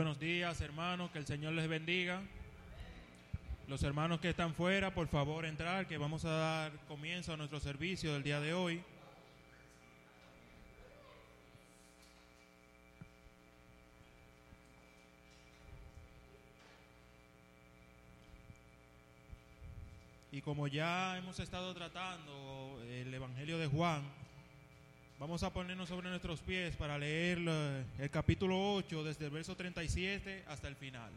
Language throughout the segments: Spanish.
Buenos días, hermanos, que el Señor les bendiga. Los hermanos que están fuera, por favor, entrar, que vamos a dar comienzo a nuestro servicio del día de hoy. Y como ya hemos estado tratando el Evangelio de Juan, Vamos a ponernos sobre nuestros pies para leer el capítulo 8 desde el verso 37 hasta el final.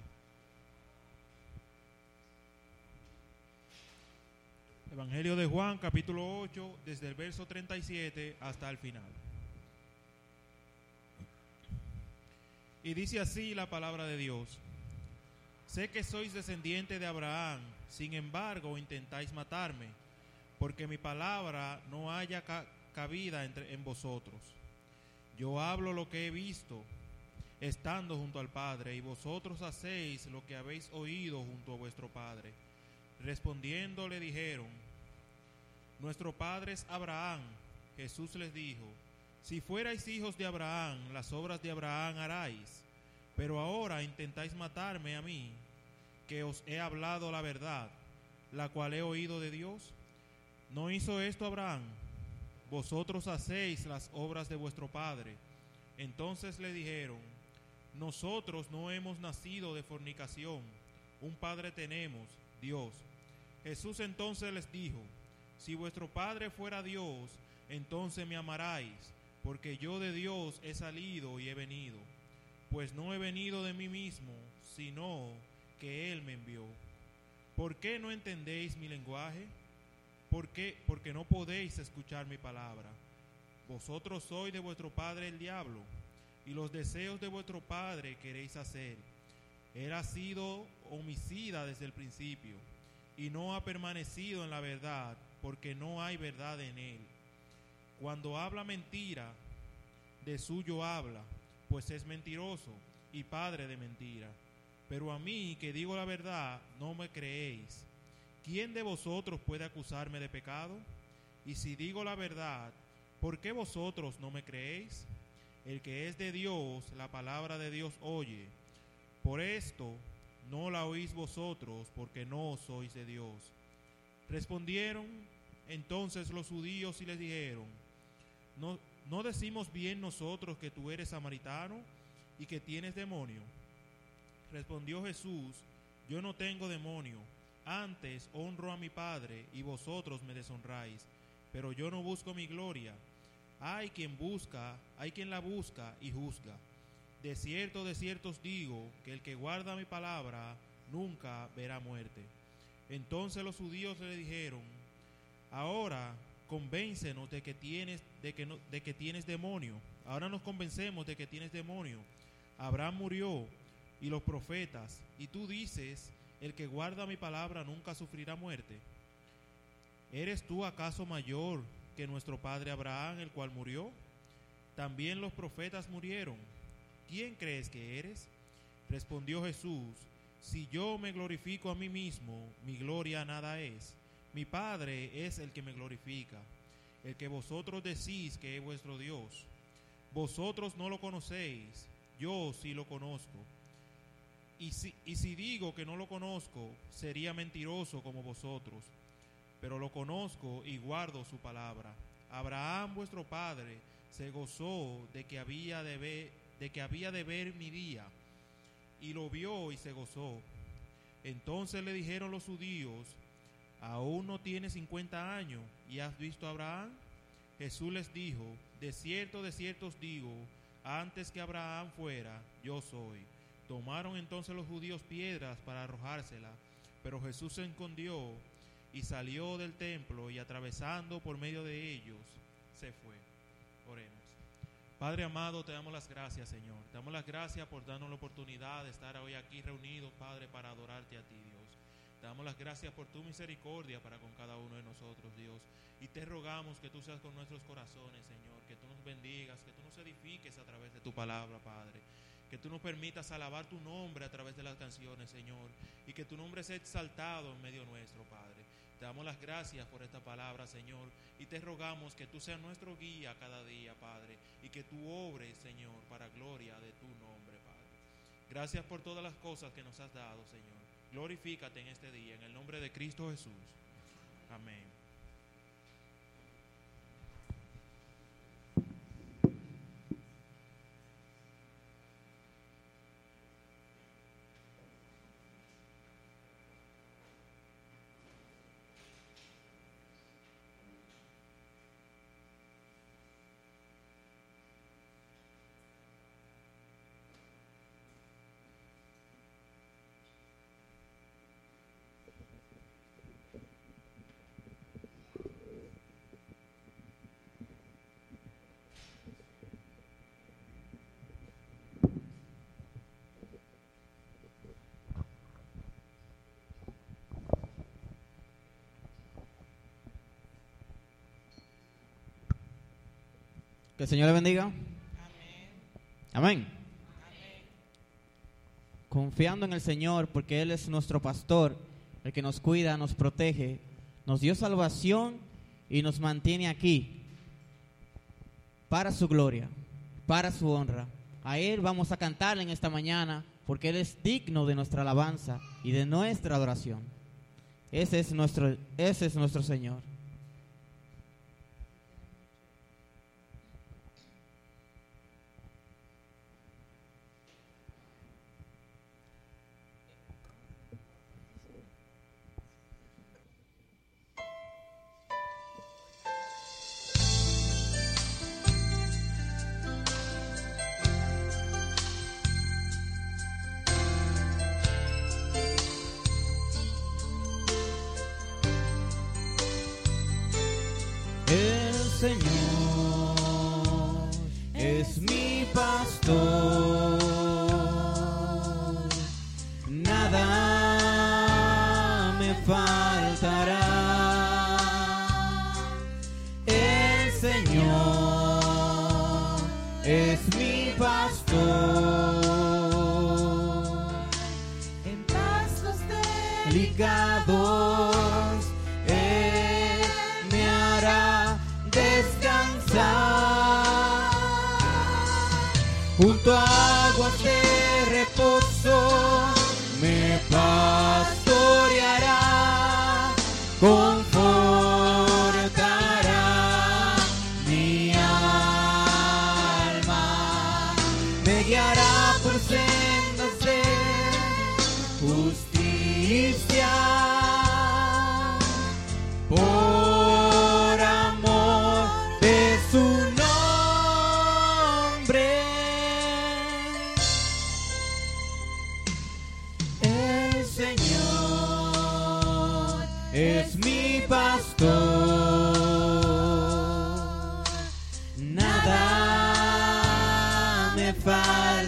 Evangelio de Juan, capítulo 8, desde el verso 37 hasta el final. Y dice así la palabra de Dios. Sé que sois descendiente de Abraham, sin embargo intentáis matarme, porque mi palabra no haya cabida entre, en vosotros. Yo hablo lo que he visto estando junto al Padre, y vosotros hacéis lo que habéis oído junto a vuestro Padre. Respondiendo le dijeron, Nuestro Padre es Abraham. Jesús les dijo, Si fuerais hijos de Abraham, las obras de Abraham haráis, pero ahora intentáis matarme a mí, que os he hablado la verdad, la cual he oído de Dios. ¿No hizo esto Abraham? Vosotros hacéis las obras de vuestro Padre. Entonces le dijeron, nosotros no hemos nacido de fornicación, un Padre tenemos, Dios. Jesús entonces les dijo, si vuestro Padre fuera Dios, entonces me amaráis, porque yo de Dios he salido y he venido, pues no he venido de mí mismo, sino que Él me envió. ¿Por qué no entendéis mi lenguaje? ¿Por qué? Porque no podéis escuchar mi palabra. Vosotros sois de vuestro padre el diablo, y los deseos de vuestro padre queréis hacer. Él ha sido homicida desde el principio, y no ha permanecido en la verdad, porque no hay verdad en él. Cuando habla mentira, de suyo habla, pues es mentiroso y padre de mentira. Pero a mí, que digo la verdad, no me creéis. ¿Quién de vosotros puede acusarme de pecado? Y si digo la verdad, ¿por qué vosotros no me creéis? El que es de Dios, la palabra de Dios oye. Por esto no la oís vosotros, porque no sois de Dios. Respondieron entonces los judíos y les dijeron, ¿no, ¿no decimos bien nosotros que tú eres samaritano y que tienes demonio? Respondió Jesús, yo no tengo demonio antes honro a mi Padre y vosotros me deshonráis, pero yo no busco mi gloria. Hay quien busca, hay quien la busca y juzga. De cierto, de cierto os digo que el que guarda mi palabra nunca verá muerte. Entonces los judíos le dijeron, ahora convéncenos de que tienes, de que, no, de que tienes demonio. ahora nos convencemos de que tienes demonio. Abraham murió y los profetas, y tú dices, el que guarda mi palabra nunca sufrirá muerte. ¿Eres tú acaso mayor que nuestro padre Abraham, el cual murió? También los profetas murieron. ¿Quién crees que eres? Respondió Jesús, si yo me glorifico a mí mismo, mi gloria nada es. Mi Padre es el que me glorifica, el que vosotros decís que es vuestro Dios. Vosotros no lo conocéis, yo sí lo conozco. Y si, y si digo que no lo conozco, sería mentiroso como vosotros, pero lo conozco y guardo su palabra. Abraham vuestro Padre se gozó de que había de ver, de que había de ver mi día, y lo vio y se gozó. Entonces le dijeron los judíos, ¿aún no tienes 50 años y has visto a Abraham? Jesús les dijo, de cierto, de cierto os digo, antes que Abraham fuera, yo soy. Tomaron entonces los judíos piedras para arrojársela, pero Jesús se escondió y salió del templo y atravesando por medio de ellos, se fue. Oremos. Padre amado, te damos las gracias, Señor. Damos las gracias por darnos la oportunidad de estar hoy aquí reunidos, Padre, para adorarte a ti, Dios. Damos las gracias por tu misericordia para con cada uno de nosotros, Dios. Y te rogamos que tú seas con nuestros corazones, Señor. Que tú nos bendigas, que tú nos edifiques a través de tu palabra, Padre. Que tú nos permitas alabar tu nombre a través de las canciones, Señor. Y que tu nombre sea exaltado en medio nuestro, Padre. Te damos las gracias por esta palabra, Señor, y te rogamos que tú seas nuestro guía cada día, Padre, y que tú obres, Señor, para gloria de tu nombre, Padre. Gracias por todas las cosas que nos has dado, Señor. Glorifícate en este día, en el nombre de Cristo Jesús. Amén. Que el Señor le bendiga. Amén. Confiando en el Señor porque Él es nuestro pastor, el que nos cuida, nos protege, nos dio salvación y nos mantiene aquí para su gloria, para su honra. A Él vamos a cantar en esta mañana porque Él es digno de nuestra alabanza y de nuestra adoración. Ese es nuestro, ese es nuestro Señor.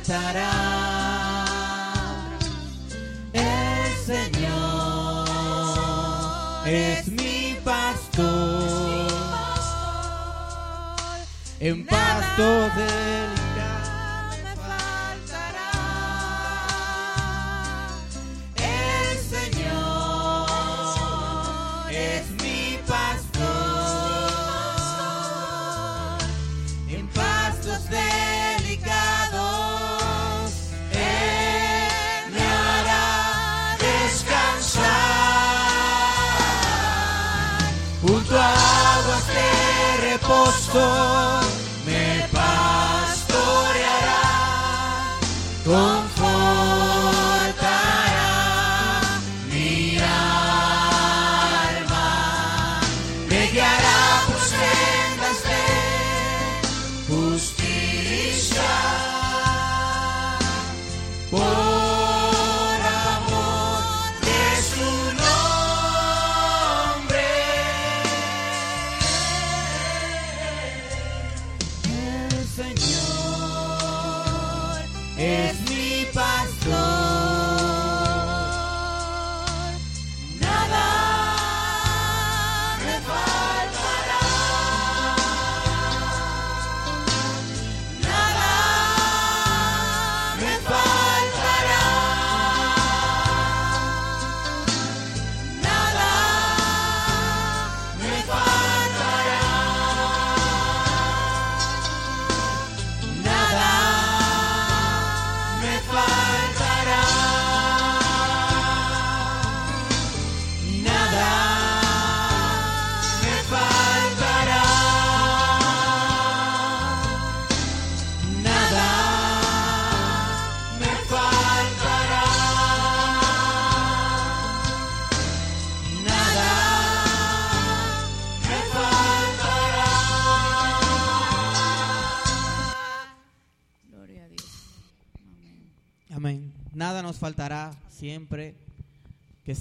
El Señor es mi pastor.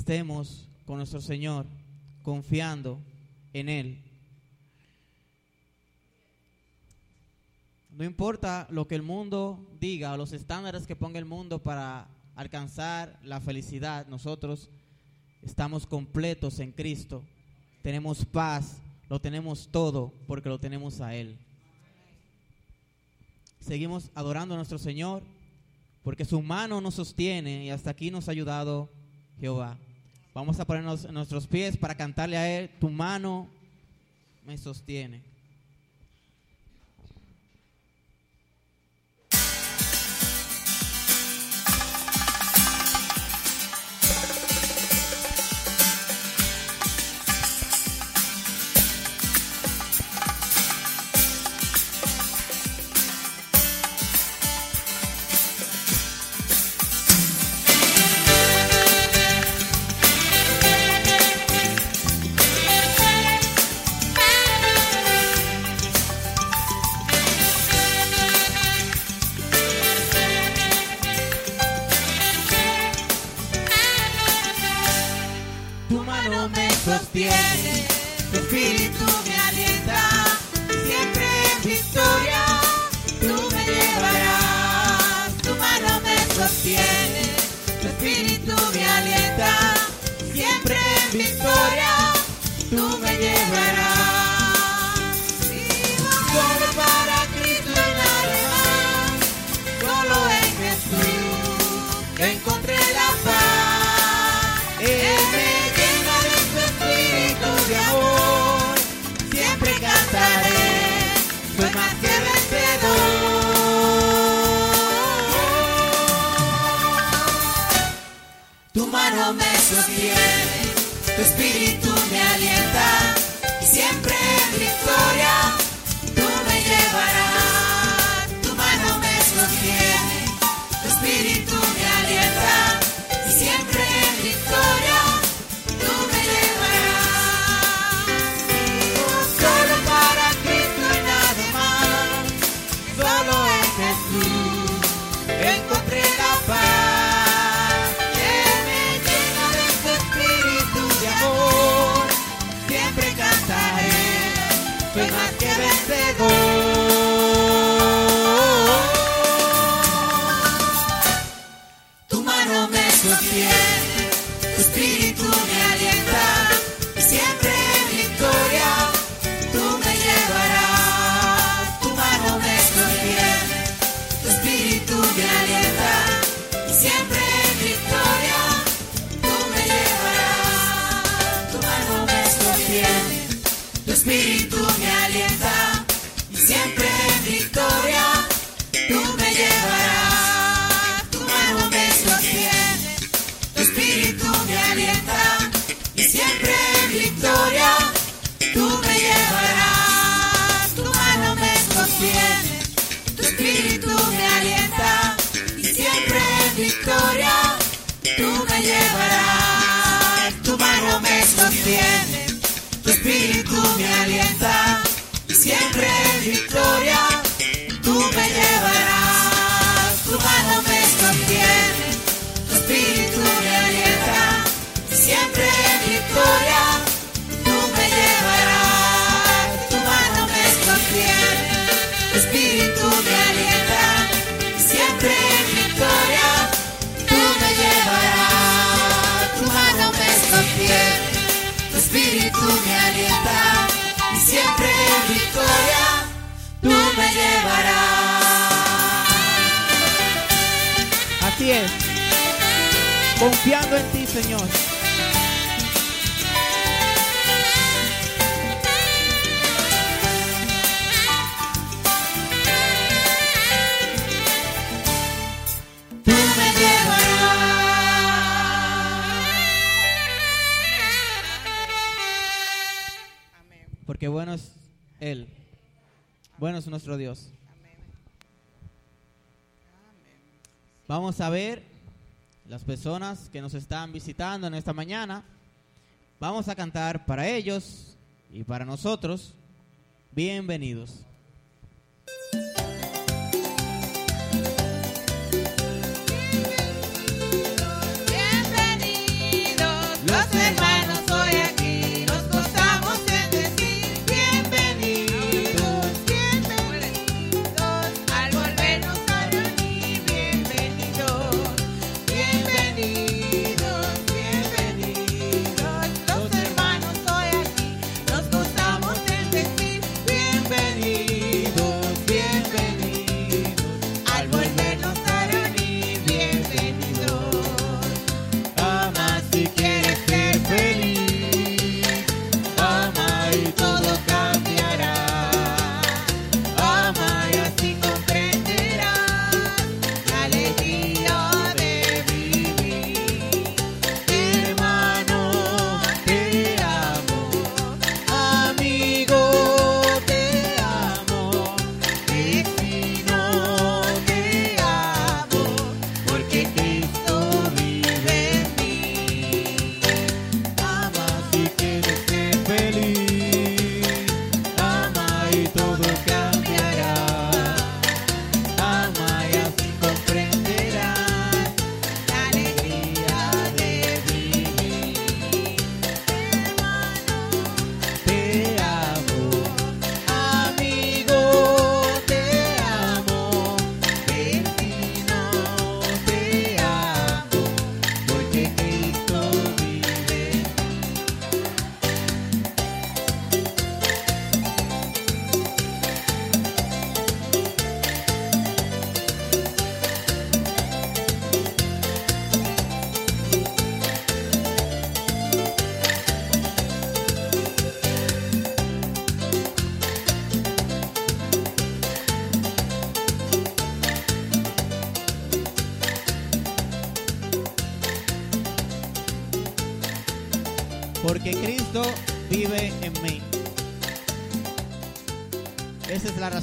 Estemos con nuestro Señor, confiando en Él. No importa lo que el mundo diga o los estándares que ponga el mundo para alcanzar la felicidad, nosotros estamos completos en Cristo. Tenemos paz, lo tenemos todo porque lo tenemos a Él. Seguimos adorando a nuestro Señor porque su mano nos sostiene y hasta aquí nos ha ayudado Jehová. Vamos a ponernos en nuestros pies para cantarle a Él, tu mano me sostiene. Así es. Confiando en ti, Señor. Porque bueno es Él. Bueno es nuestro Dios. Vamos a ver las personas que nos están visitando en esta mañana. Vamos a cantar para ellos y para nosotros. Bienvenidos. Bienvenidos los hermanos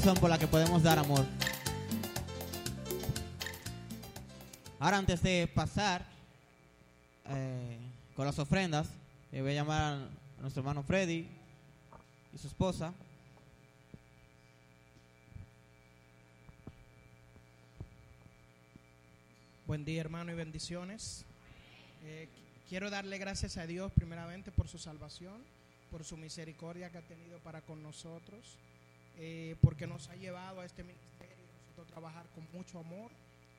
por la que podemos dar amor. Ahora antes de pasar eh, con las ofrendas, voy a llamar a nuestro hermano Freddy y su esposa. Buen día hermano y bendiciones. Eh, qu- quiero darle gracias a Dios primeramente por su salvación, por su misericordia que ha tenido para con nosotros, eh, porque nos ha llevado a este ministerio, nosotros trabajar con mucho amor,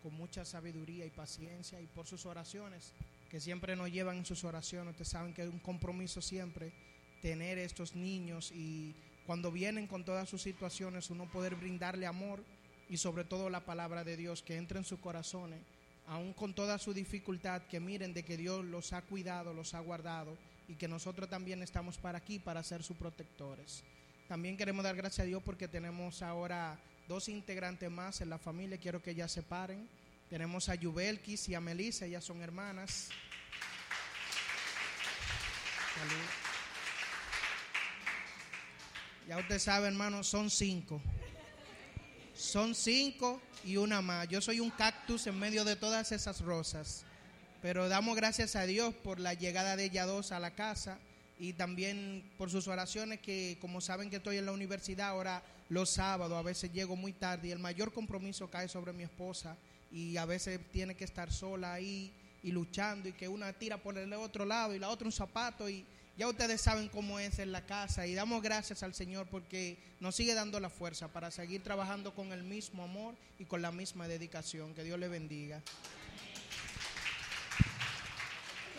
con mucha sabiduría y paciencia y por sus oraciones, que siempre nos llevan en sus oraciones. Ustedes saben que es un compromiso siempre tener estos niños y cuando vienen con todas sus situaciones uno poder brindarle amor y sobre todo la palabra de Dios que entre en sus corazones aún con toda su dificultad, que miren de que Dios los ha cuidado, los ha guardado y que nosotros también estamos para aquí para ser sus protectores. También queremos dar gracias a Dios porque tenemos ahora dos integrantes más en la familia, quiero que ellas se paren. Tenemos a Yubelkis y a Melissa, ellas son hermanas. Salud. Ya usted sabe, hermano, son cinco. Son cinco y una más. Yo soy un cactus en medio de todas esas rosas. Pero damos gracias a Dios por la llegada de ella dos a la casa y también por sus oraciones que como saben que estoy en la universidad ahora los sábados a veces llego muy tarde y el mayor compromiso cae sobre mi esposa y a veces tiene que estar sola ahí y luchando y que una tira por el otro lado y la otra un zapato y ya ustedes saben cómo es en la casa y damos gracias al Señor porque nos sigue dando la fuerza para seguir trabajando con el mismo amor y con la misma dedicación. Que Dios le bendiga.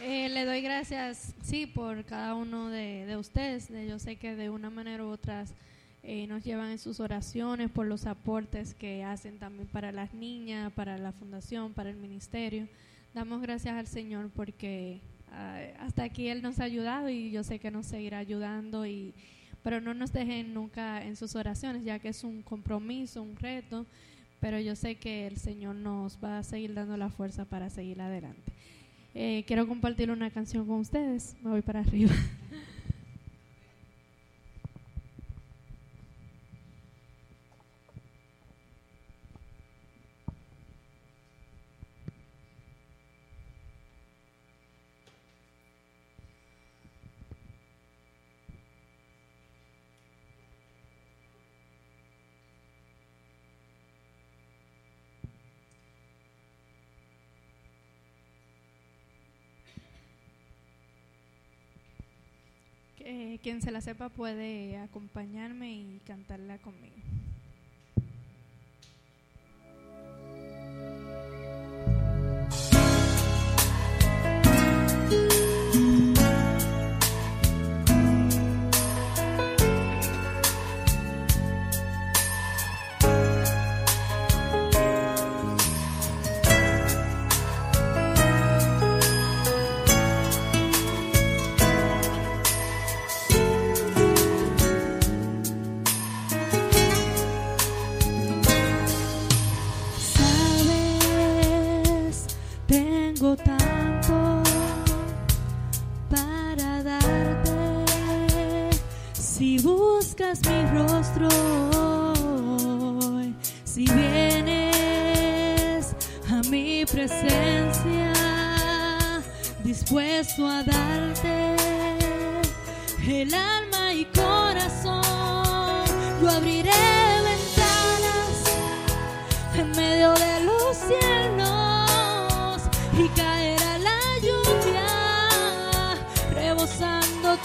Eh, le doy gracias, sí, por cada uno de, de ustedes. De- Yo sé que de una manera u otra eh, nos llevan en sus oraciones por los aportes que hacen también para las niñas, para la fundación, para el ministerio. Damos gracias al Señor porque ah, hasta aquí Él nos ha ayudado y yo sé que nos seguirá ayudando. Y, pero no nos dejen nunca en sus oraciones, ya que es un compromiso, un reto. Pero yo sé que el Señor nos va a seguir dando la fuerza para seguir adelante. Eh, quiero compartir una canción con ustedes. Me voy para arriba. Eh, quien se la sepa puede acompañarme y cantarla conmigo. Si buscas mi rostro, si vienes a mi presencia, dispuesto a darte el alma y corazón, yo abriré ventanas en medio de los cielos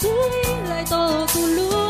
rebosando tu vida y todo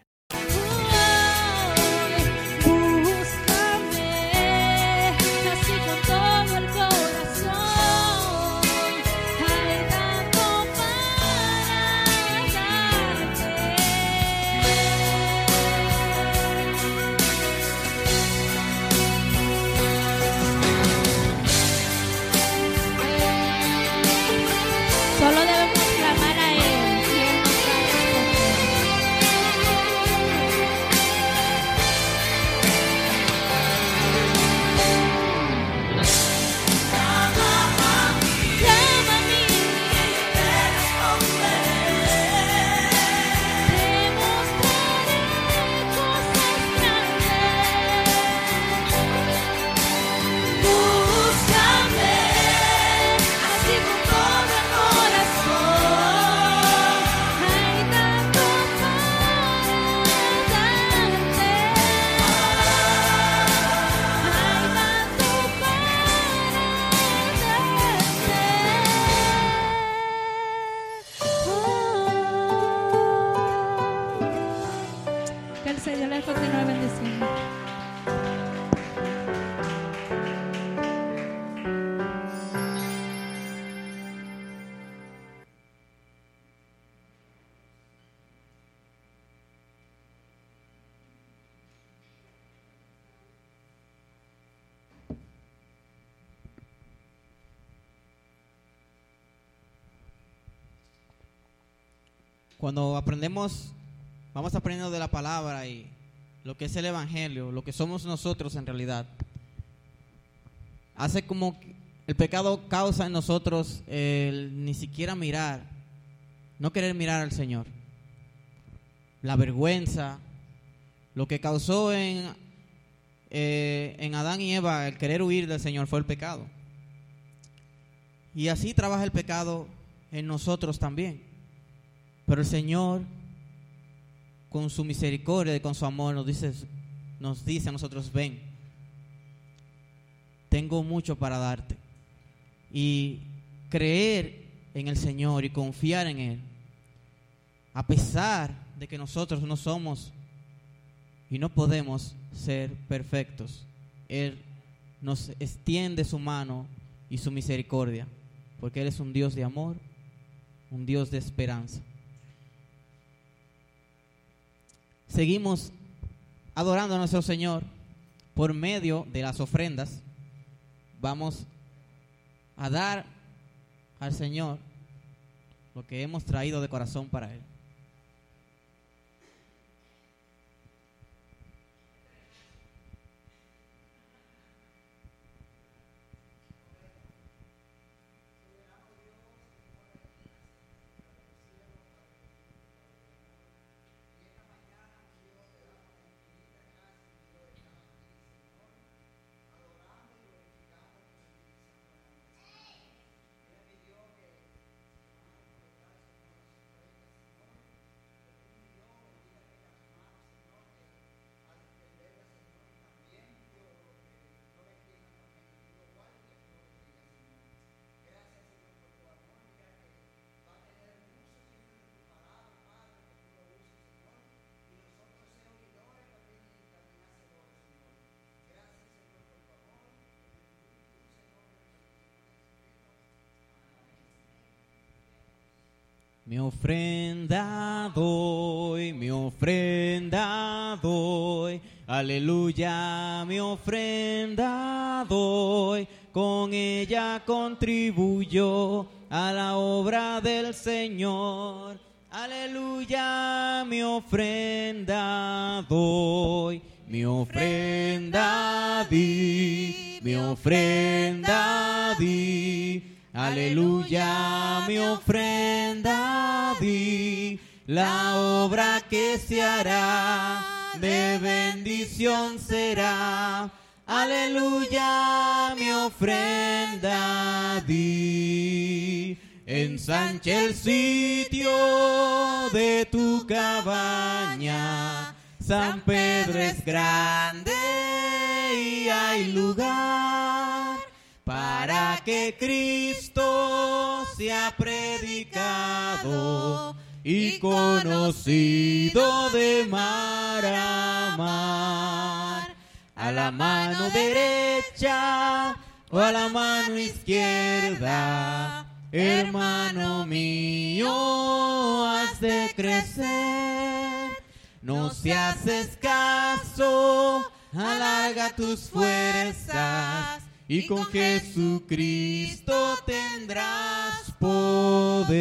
Cuando aprendemos, vamos aprendiendo de la palabra y lo que es el Evangelio, lo que somos nosotros en realidad. Hace como el pecado causa en nosotros el ni siquiera mirar, no querer mirar al Señor. La vergüenza, lo que causó en, eh, en Adán y Eva el querer huir del Señor fue el pecado. Y así trabaja el pecado en nosotros también. Pero el Señor, con su misericordia y con su amor, nos dice, nos dice a nosotros, ven, tengo mucho para darte. Y creer en el Señor y confiar en Él, a pesar de que nosotros no somos y no podemos ser perfectos, Él nos extiende su mano y su misericordia, porque Él es un Dios de amor, un Dios de esperanza. Seguimos adorando a nuestro Señor por medio de las ofrendas. Vamos a dar al Señor lo que hemos traído de corazón para Él. Mi ofrenda doy, mi ofrenda doy, aleluya, mi ofrenda doy, con ella contribuyo a la obra del Señor. Aleluya, mi ofrenda doy, mi ofrenda di, mi ofrenda di. Aleluya, mi ofrenda di, la obra que se hará de bendición será. Aleluya, mi ofrenda di. Ensanche el sitio de tu cabaña. San Pedro es grande y hay lugar para que Cristo sea predicado y conocido de mar a mar. A la mano derecha o a la mano izquierda, hermano mío, has de crecer. No seas escaso, alarga tus fuerzas y con Jesucristo tendrás poder.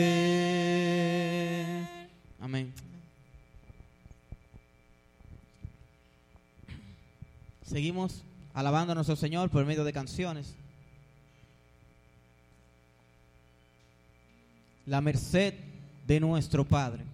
Amén. Seguimos alabando a nuestro Señor por medio de canciones. La merced de nuestro Padre.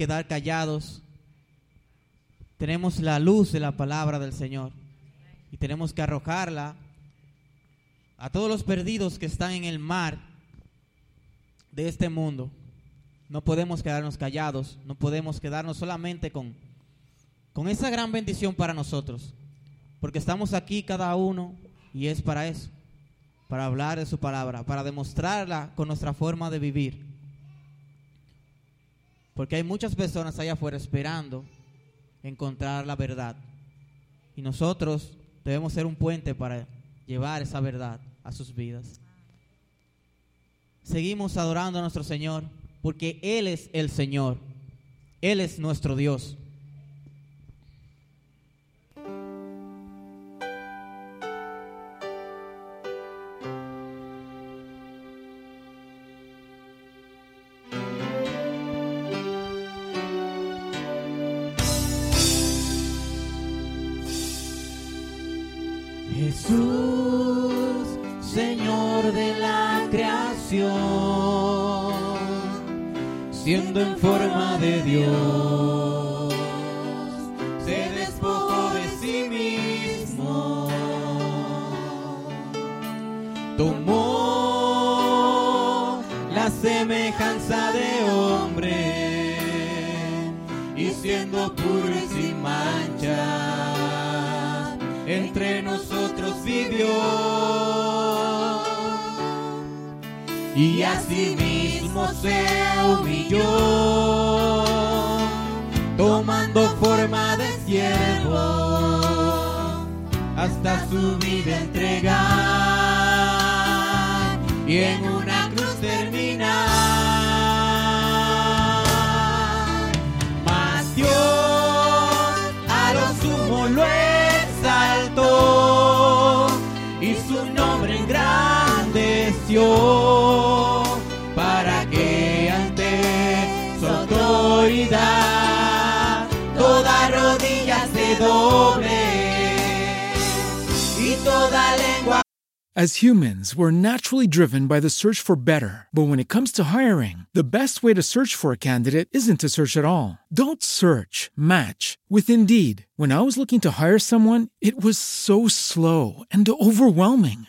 Quedar callados. Tenemos la luz de la palabra del Señor y tenemos que arrojarla a todos los perdidos que están en el mar de este mundo. No podemos quedarnos callados, no podemos quedarnos solamente con, con esa gran bendición para nosotros, porque estamos aquí cada uno y es para eso, para hablar de su palabra, para demostrarla con nuestra forma de vivir. Porque hay muchas personas allá afuera esperando encontrar la verdad. Y nosotros debemos ser un puente para llevar esa verdad a sus vidas. Seguimos adorando a nuestro Señor porque Él es el Señor. Él es nuestro Dios. En forma de Dios, se despojó de sí mismo, tomó la semejanza de hombre y siendo puro y sin mancha entre nosotros vivió. Y asimismo se humilló tomando forma de siervo hasta su vida entregar y en una cruz terminar. Mas a lo sumo lo exaltó y su nombre engrandeció As humans, we're naturally driven by the search for better. But when it comes to hiring, the best way to search for a candidate isn't to search at all. Don't search, match with Indeed. When I was looking to hire someone, it was so slow and overwhelming.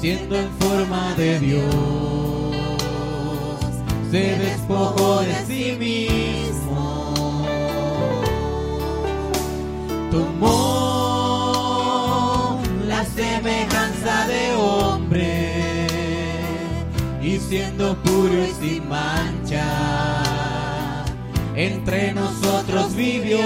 siendo en forma de Dios, se despojó de sí mismo, tomó la semejanza de hombre y siendo puro y sin mancha entre nosotros vivió.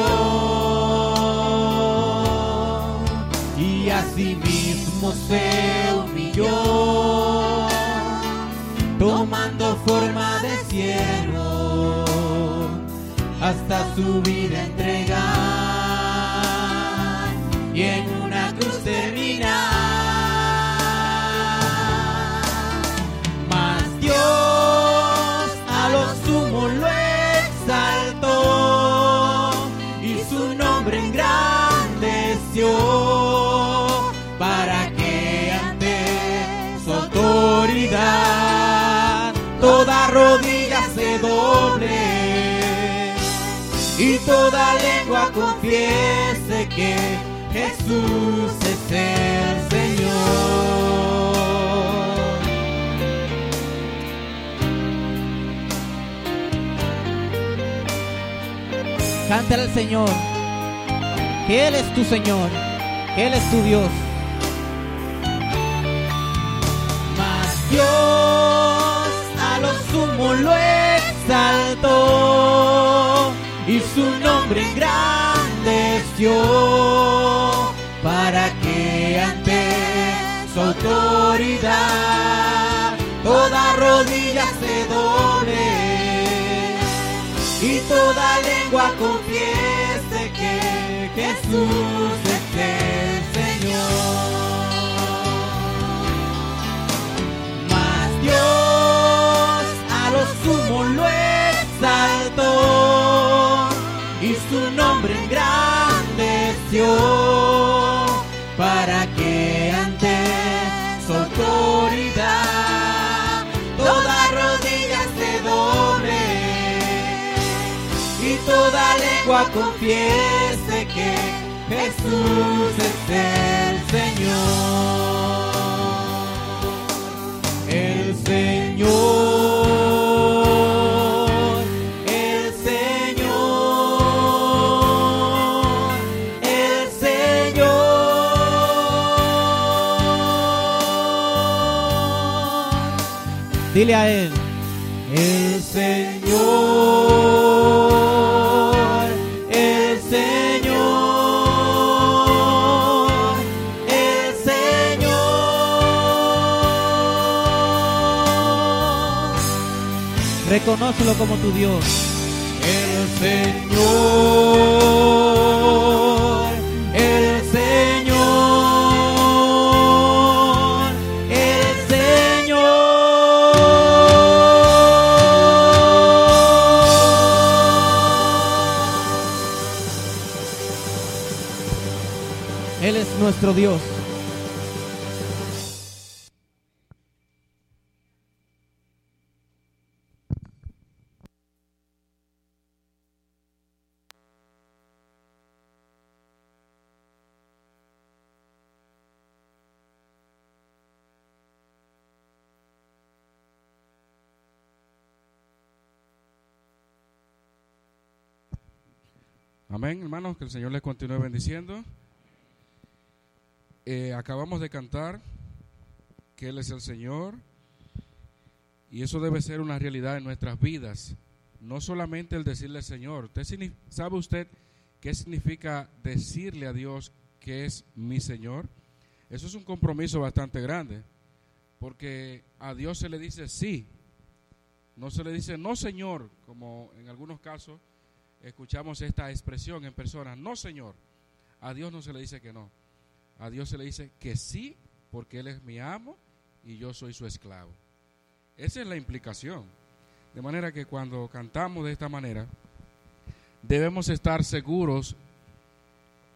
Y asimismo se humilló tomando forma de siervo hasta su vida entregar y en una cruz terminar rodilla se doble y toda lengua confiese que Jesús es el Señor. Cántale al Señor, que Él es tu Señor, que Él es tu Dios. Mas Dios sumo lo exaltó y su nombre engrandeció para que ante su autoridad toda rodilla se doble y toda lengua confiese que Jesús exaltó y su nombre engrandeció para que ante su autoridad toda rodilla se doble y toda lengua confiese que Jesús es el Señor. Dile a Él, el Señor, el Señor, el Señor. Reconócelo como tu Dios. El Señor, Dios. Amén, hermanos, que el Señor les continúe bendiciendo. Eh, acabamos de cantar que Él es el Señor y eso debe ser una realidad en nuestras vidas. No solamente el decirle Señor. ¿Usted signi- ¿Sabe usted qué significa decirle a Dios que es mi Señor? Eso es un compromiso bastante grande, porque a Dios se le dice sí, no se le dice no Señor, como en algunos casos escuchamos esta expresión en personas, no Señor. A Dios no se le dice que no. A Dios se le dice que sí, porque Él es mi amo y yo soy su esclavo. Esa es la implicación. De manera que cuando cantamos de esta manera, debemos estar seguros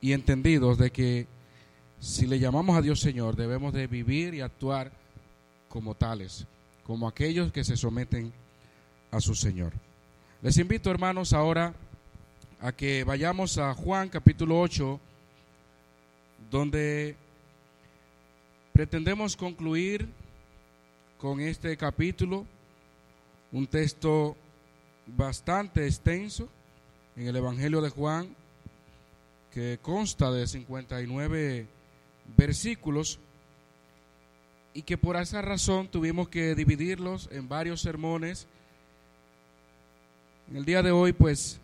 y entendidos de que si le llamamos a Dios Señor, debemos de vivir y actuar como tales, como aquellos que se someten a su Señor. Les invito, hermanos, ahora a que vayamos a Juan capítulo 8, donde pretendemos concluir con este capítulo, un texto bastante extenso en el Evangelio de Juan, que consta de 59 versículos y que por esa razón tuvimos que dividirlos en varios sermones. En el día de hoy, pues,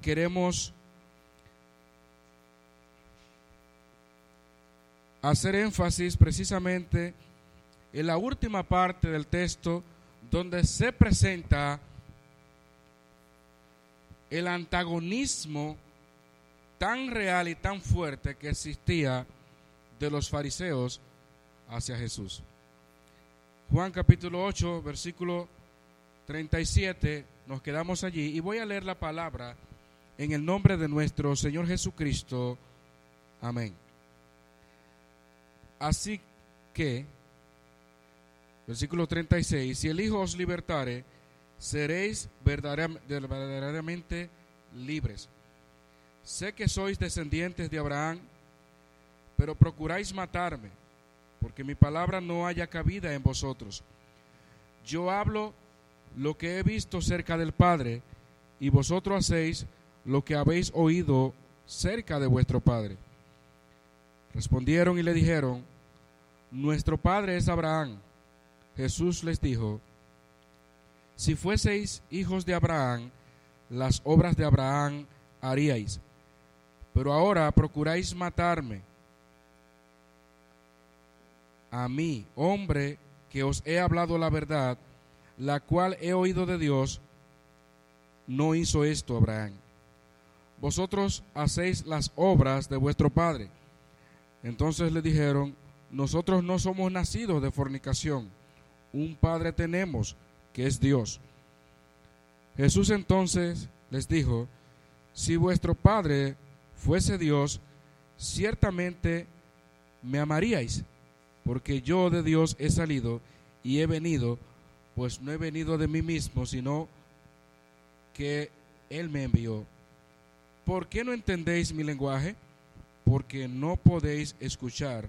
queremos hacer énfasis precisamente en la última parte del texto donde se presenta el antagonismo tan real y tan fuerte que existía de los fariseos hacia Jesús. Juan capítulo 8, versículo 37, nos quedamos allí y voy a leer la palabra en el nombre de nuestro Señor Jesucristo. Amén. Así que, versículo 36, si el Hijo os libertare, seréis verdaderam- verdaderamente libres. Sé que sois descendientes de Abraham, pero procuráis matarme, porque mi palabra no haya cabida en vosotros. Yo hablo lo que he visto cerca del Padre, y vosotros hacéis lo que habéis oído cerca de vuestro padre. Respondieron y le dijeron, Nuestro padre es Abraham. Jesús les dijo, Si fueseis hijos de Abraham, las obras de Abraham haríais. Pero ahora procuráis matarme, a mí, hombre que os he hablado la verdad, la cual he oído de Dios, no hizo esto Abraham. Vosotros hacéis las obras de vuestro padre. Entonces le dijeron, nosotros no somos nacidos de fornicación, un padre tenemos, que es Dios. Jesús entonces les dijo, si vuestro padre fuese Dios, ciertamente me amaríais, porque yo de Dios he salido y he venido, pues no he venido de mí mismo, sino que Él me envió. ¿Por qué no entendéis mi lenguaje? Porque no podéis escuchar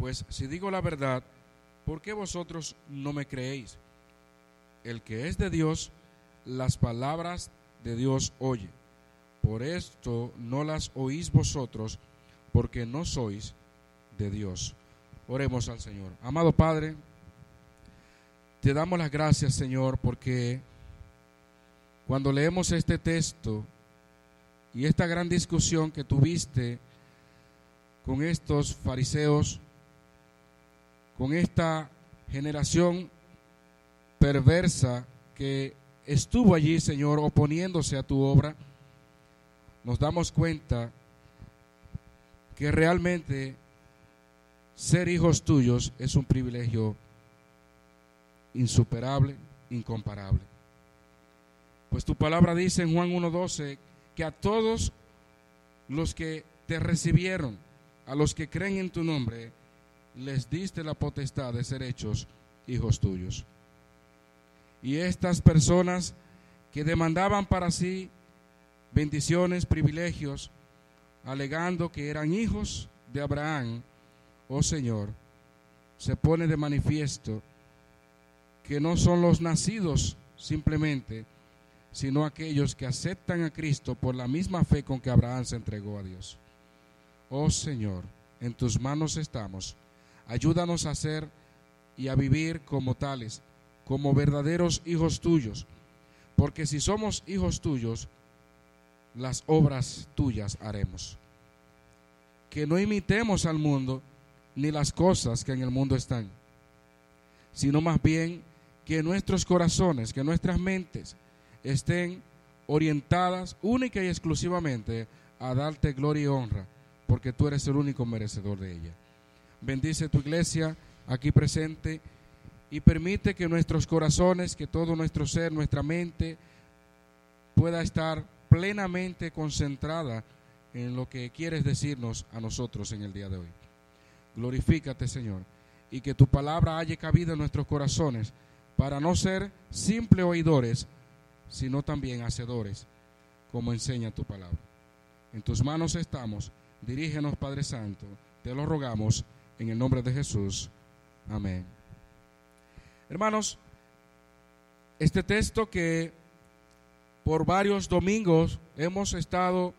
Pues si digo la verdad, ¿por qué vosotros no me creéis? El que es de Dios, las palabras de Dios oye. Por esto no las oís vosotros, porque no sois de Dios. Oremos al Señor. Amado Padre, te damos las gracias, Señor, porque cuando leemos este texto y esta gran discusión que tuviste con estos fariseos, con esta generación perversa que estuvo allí, Señor, oponiéndose a tu obra, nos damos cuenta que realmente ser hijos tuyos es un privilegio insuperable, incomparable. Pues tu palabra dice en Juan 1.12 que a todos los que te recibieron, a los que creen en tu nombre, les diste la potestad de ser hechos hijos tuyos. Y estas personas que demandaban para sí bendiciones, privilegios, alegando que eran hijos de Abraham, oh Señor, se pone de manifiesto que no son los nacidos simplemente, sino aquellos que aceptan a Cristo por la misma fe con que Abraham se entregó a Dios. Oh Señor, en tus manos estamos. Ayúdanos a ser y a vivir como tales, como verdaderos hijos tuyos, porque si somos hijos tuyos, las obras tuyas haremos. Que no imitemos al mundo ni las cosas que en el mundo están, sino más bien que nuestros corazones, que nuestras mentes estén orientadas única y exclusivamente a darte gloria y honra, porque tú eres el único merecedor de ella. Bendice tu iglesia aquí presente y permite que nuestros corazones, que todo nuestro ser, nuestra mente pueda estar plenamente concentrada en lo que quieres decirnos a nosotros en el día de hoy. Glorifícate, Señor, y que tu palabra haya cabida en nuestros corazones para no ser simples oidores, sino también hacedores, como enseña tu palabra. En tus manos estamos. Dirígenos, Padre Santo. Te lo rogamos en el nombre de Jesús. Amén. Hermanos, este texto que por varios domingos hemos estado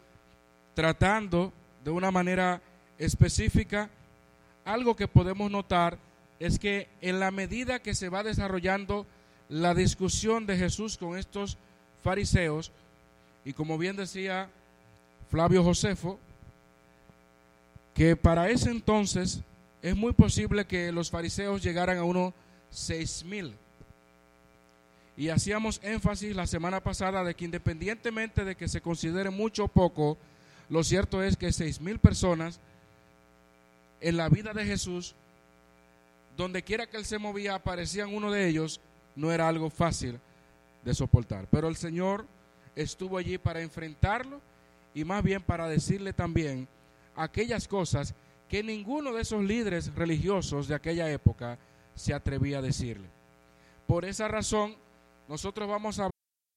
tratando de una manera específica, algo que podemos notar es que en la medida que se va desarrollando la discusión de Jesús con estos fariseos, y como bien decía Flavio Josefo, que para ese entonces es muy posible que los fariseos llegaran a unos seis mil. Y hacíamos énfasis la semana pasada de que independientemente de que se considere mucho o poco, lo cierto es que seis mil personas en la vida de Jesús, donde quiera que él se movía, aparecían uno de ellos, no era algo fácil de soportar. Pero el Señor, estuvo allí para enfrentarlo y más bien para decirle también aquellas cosas que ninguno de esos líderes religiosos de aquella época se atrevía a decirle. Por esa razón, nosotros vamos a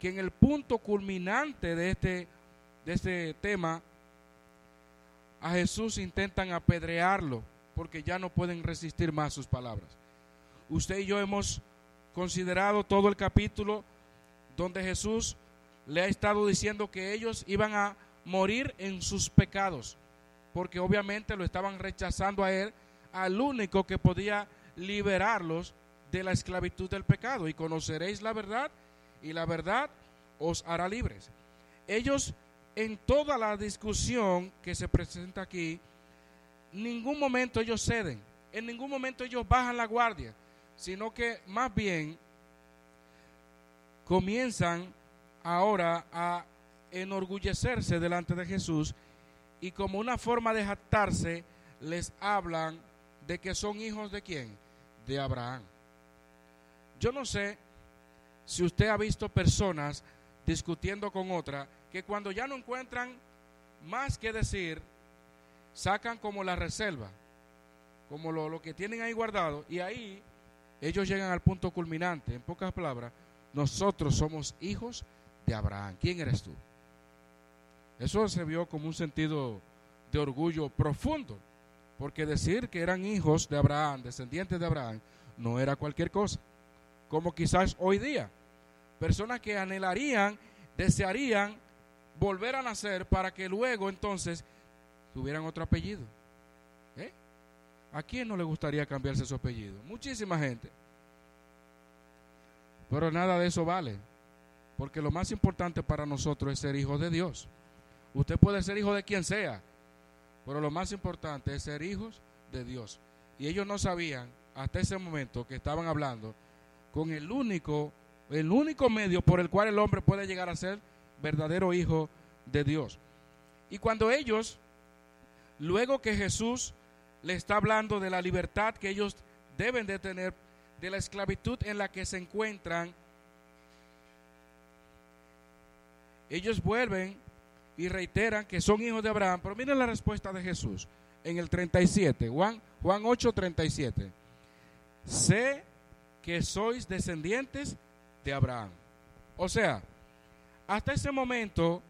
Que en el punto culminante de este, de este tema, a Jesús intentan apedrearlo porque ya no pueden resistir más sus palabras. Usted y yo hemos considerado todo el capítulo donde Jesús le ha estado diciendo que ellos iban a morir en sus pecados, porque obviamente lo estaban rechazando a él, al único que podía liberarlos de la esclavitud del pecado. Y conoceréis la verdad, y la verdad os hará libres. Ellos, en toda la discusión que se presenta aquí, ningún momento ellos ceden, en ningún momento ellos bajan la guardia, sino que más bien comienzan ahora a enorgullecerse delante de Jesús y como una forma de jactarse les hablan de que son hijos de quién? De Abraham. Yo no sé si usted ha visto personas discutiendo con otra que cuando ya no encuentran más que decir, sacan como la reserva, como lo, lo que tienen ahí guardado, y ahí ellos llegan al punto culminante. En pocas palabras, nosotros somos hijos de Abraham. ¿Quién eres tú? Eso se vio como un sentido de orgullo profundo, porque decir que eran hijos de Abraham, descendientes de Abraham, no era cualquier cosa, como quizás hoy día. Personas que anhelarían, desearían volver a nacer para que luego entonces tuvieran otro apellido. ¿Eh? ¿A quién no le gustaría cambiarse su apellido? Muchísima gente. Pero nada de eso vale. Porque lo más importante para nosotros es ser hijo de Dios. Usted puede ser hijo de quien sea. Pero lo más importante es ser hijos de Dios. Y ellos no sabían hasta ese momento que estaban hablando con el único, el único medio por el cual el hombre puede llegar a ser verdadero hijo de Dios. Y cuando ellos, luego que Jesús le está hablando de la libertad que ellos deben de tener, de la esclavitud en la que se encuentran, ellos vuelven y reiteran que son hijos de Abraham. Pero miren la respuesta de Jesús en el 37, Juan, Juan 8, 37. Sé que sois descendientes de Abraham. O sea, hasta ese momento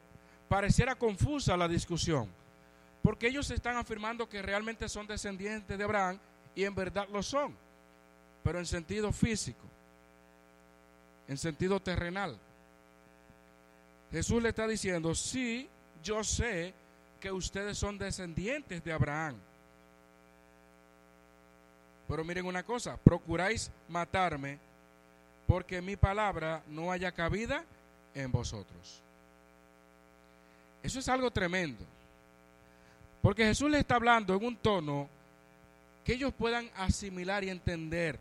pareciera confusa la discusión, porque ellos están afirmando que realmente son descendientes de Abraham y en verdad lo son, pero en sentido físico, en sentido terrenal. Jesús le está diciendo, sí, yo sé que ustedes son descendientes de Abraham. Pero miren una cosa, procuráis matarme porque mi palabra no haya cabida en vosotros. Eso es algo tremendo. Porque Jesús le está hablando en un tono que ellos puedan asimilar y entender.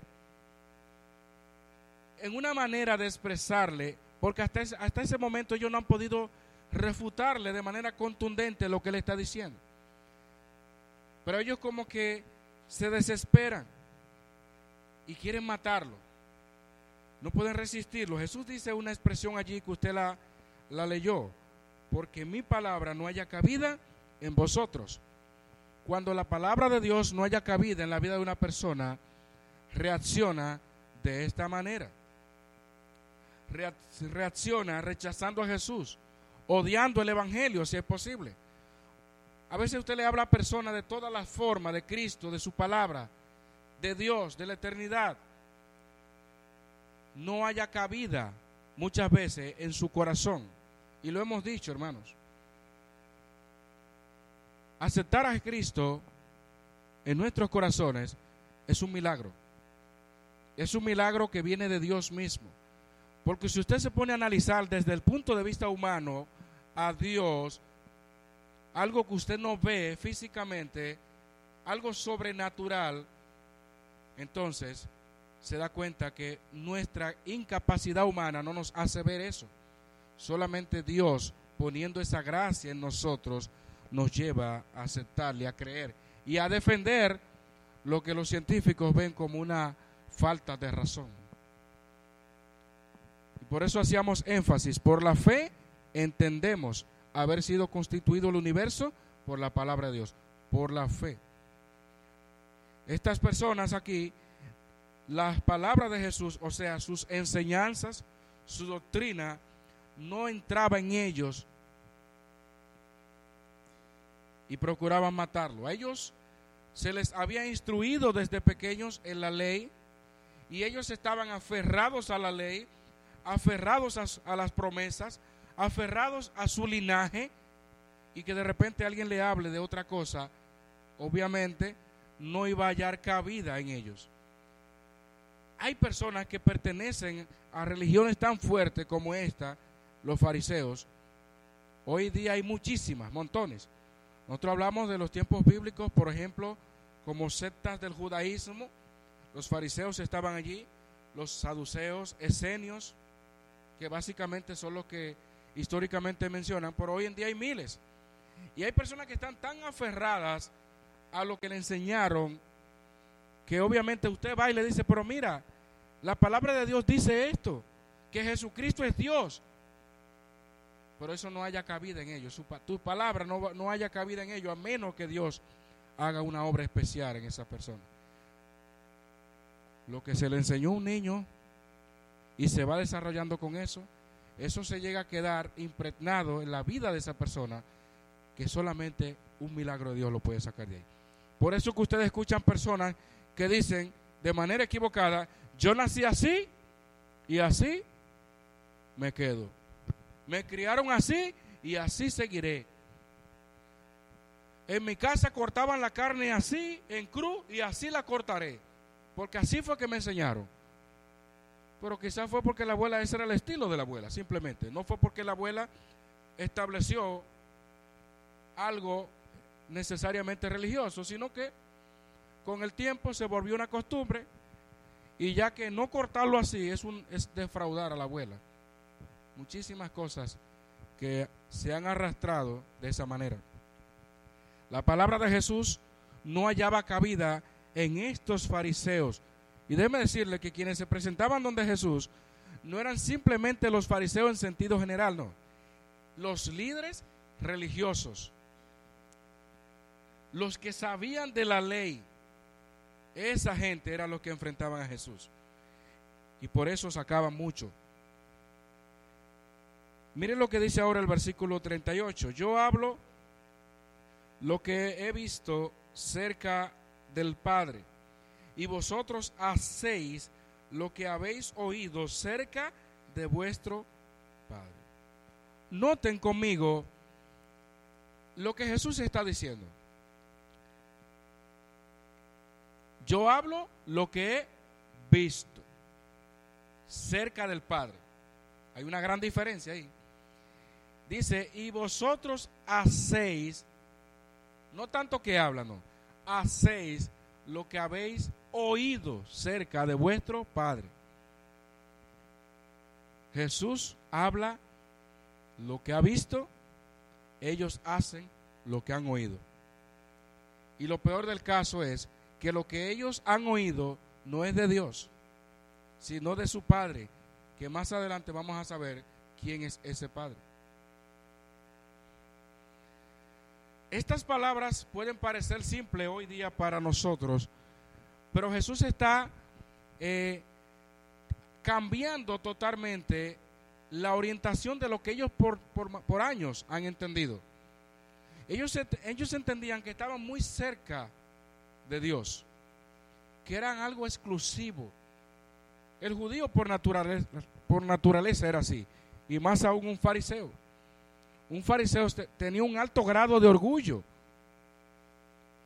En una manera de expresarle, porque hasta ese, hasta ese momento ellos no han podido refutarle de manera contundente lo que le está diciendo. Pero ellos como que se desesperan y quieren matarlo. No pueden resistirlo. Jesús dice una expresión allí que usted la, leyó. Porque mi palabra no haya cabida en vosotros. Cuando la palabra de Dios no haya cabida en la vida de una persona, reacciona de esta manera. Reacciona rechazando a Jesús, odiando el Evangelio si es posible. A veces usted le habla a personas de todas las formas de Cristo, de su palabra, de Dios, de la eternidad. No haya cabida muchas veces en su corazón. Y lo hemos dicho, hermanos. Aceptar a Cristo en nuestros corazones es un milagro. Es un milagro que viene de Dios mismo. Porque si usted se pone a analizar desde el punto de vista humano a Dios, algo que usted no ve físicamente, algo sobrenatural, entonces se da cuenta que nuestra incapacidad humana no nos hace ver eso. Solamente Dios poniendo esa gracia en nosotros nos lleva a aceptarle, a creer y a defender lo que los científicos ven como una falta de razón. Y por eso hacíamos énfasis, por la fe entendemos haber sido constituido el universo por la palabra de Dios, por la fe. Estas personas aquí, las palabras de Jesús, o sea, sus enseñanzas, su doctrina, no entraba en ellos y procuraban matarlo. A ellos se les había instruido desde pequeños en la ley y ellos estaban aferrados a la ley, aferrados a, a, las promesas, aferrados a su linaje y que de repente alguien le hable de otra cosa, obviamente no iba a hallar cabida en ellos. Hay personas que pertenecen a religiones tan fuertes como esta, los fariseos. Hoy día hay muchísimas, montones nosotros hablamos de los tiempos bíblicos, por ejemplo, como sectas del judaísmo. Los fariseos estaban allí, los saduceos, esenios, que básicamente son los que históricamente mencionan, pero hoy en día hay miles. Y hay personas que están tan aferradas a lo que le enseñaron que obviamente usted va y le dice, pero mira, la palabra de Dios dice esto, que Jesucristo es Dios pero eso no haya cabida en ellos. tu palabra no, no haya cabida en ellos, a menos que Dios haga una obra especial en esa persona. Lo que se le enseñó a un niño y se va desarrollando con eso, eso se llega a quedar impregnado en la vida de esa persona, que solamente un milagro de Dios lo puede sacar de ahí. Por eso que ustedes escuchan personas que dicen de manera equivocada, yo nací así y así me quedo. Me criaron así y así seguiré. En mi casa cortaban la carne así, en cruz, y así la cortaré. Porque así fue que me enseñaron. Pero quizás fue porque la abuela, ese era el estilo de la abuela, simplemente. No fue porque la abuela estableció algo necesariamente religioso, sino que con el tiempo se volvió una costumbre y ya que no cortarlo así es, un, es defraudar a la abuela muchísimas cosas que se han arrastrado de esa manera. La palabra de Jesús no hallaba cabida en estos fariseos. Y déjeme decirle que quienes se presentaban donde Jesús no eran simplemente los fariseos en sentido general, no. Los líderes religiosos, los que sabían de la ley, esa gente era los que enfrentaban a Jesús. Y por eso sacaban mucho. Miren lo que dice ahora el versículo 38. Yo hablo lo que he visto cerca del Padre, y vosotros hacéis lo que habéis oído cerca de vuestro Padre. noten conmigo lo que Jesús está diciendo. Yo hablo lo que he visto cerca del Padre. Hay una gran diferencia ahí. Dice, y vosotros hacéis, no tanto que hablan, no, hacéis lo que habéis oído cerca de vuestro Padre. Jesús habla lo que ha visto, ellos hacen lo que han oído. Y lo peor del caso es que lo que ellos han oído no es de Dios, sino de su Padre, que más adelante vamos a saber quién es ese Padre. Estas palabras pueden parecer simples hoy día para nosotros, pero Jesús está eh, cambiando totalmente la orientación de lo que ellos por, por, años han entendido. Ellos, ellos entendían que estaban muy cerca de Dios, que eran algo exclusivo. El judío por naturaleza, por naturaleza era así, y más aún un fariseo. Un fariseo tenía un alto grado de orgullo.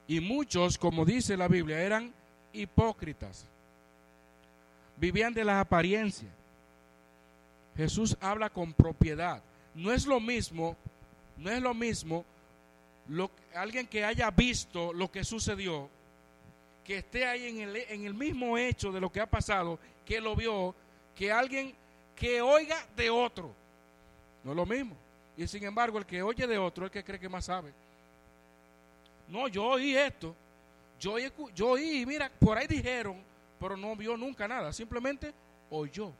Y muchos, como dice la Biblia, eran hipócritas. Vivían de las apariencias. Jesús habla con propiedad. No es lo mismo, no es lo mismo alguien que haya visto lo que sucedió, que esté ahí en el, en el mismo hecho de lo que ha pasado, que lo vio, que alguien que oiga de otro. No es lo mismo. Y sin embargo, el que oye de otro es el que cree que más sabe. No, yo oí esto. Yo oí, yo oí, mira, por ahí dijeron, pero no vio nunca nada. Simplemente oyó.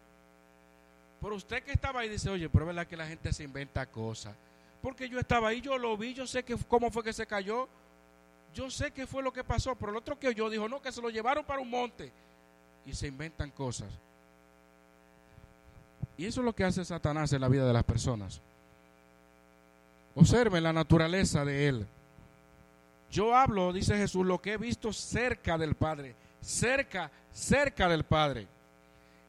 Pero usted que estaba ahí dice, oye, pero es verdad que la gente se inventa cosas. Porque yo estaba ahí, yo lo vi, yo sé que, cómo fue que se cayó. Yo sé qué fue lo que pasó. Pero el otro que oyó dijo, no, que se lo llevaron para un monte. Y se inventan cosas. Y eso es lo que hace Satanás en la vida de las personas. Observen la naturaleza de él. Yo hablo, dice Jesús, lo que he visto cerca del Padre. Cerca, cerca del Padre.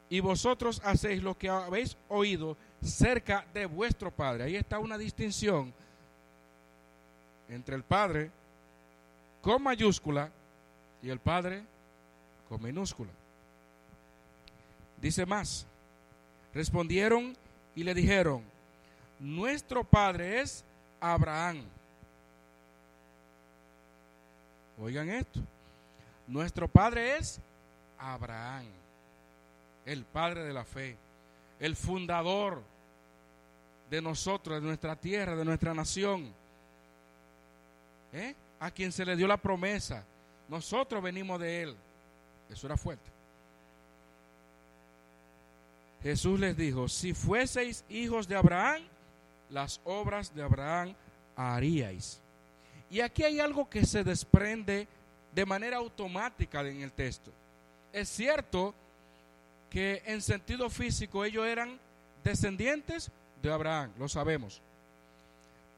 Y vosotros hacéis lo que habéis oído cerca de vuestro Padre. Ahí está una distinción entre el Padre con mayúscula y el Padre con minúscula. Dice más. Respondieron y le dijeron, nuestro Padre es Abraham. Oigan esto. Nuestro padre es Abraham, el padre de la fe, el fundador de nosotros, de nuestra tierra, de nuestra nación. ¿Eh? A quien se le dio la promesa. Nosotros venimos de él. Eso era fuerte. Jesús les dijo, si fueseis hijos de Abraham, las obras de Abraham haríais. Y aquí hay algo que se desprende de manera automática en el texto. Es cierto que en sentido físico ellos eran descendientes de Abraham, lo sabemos.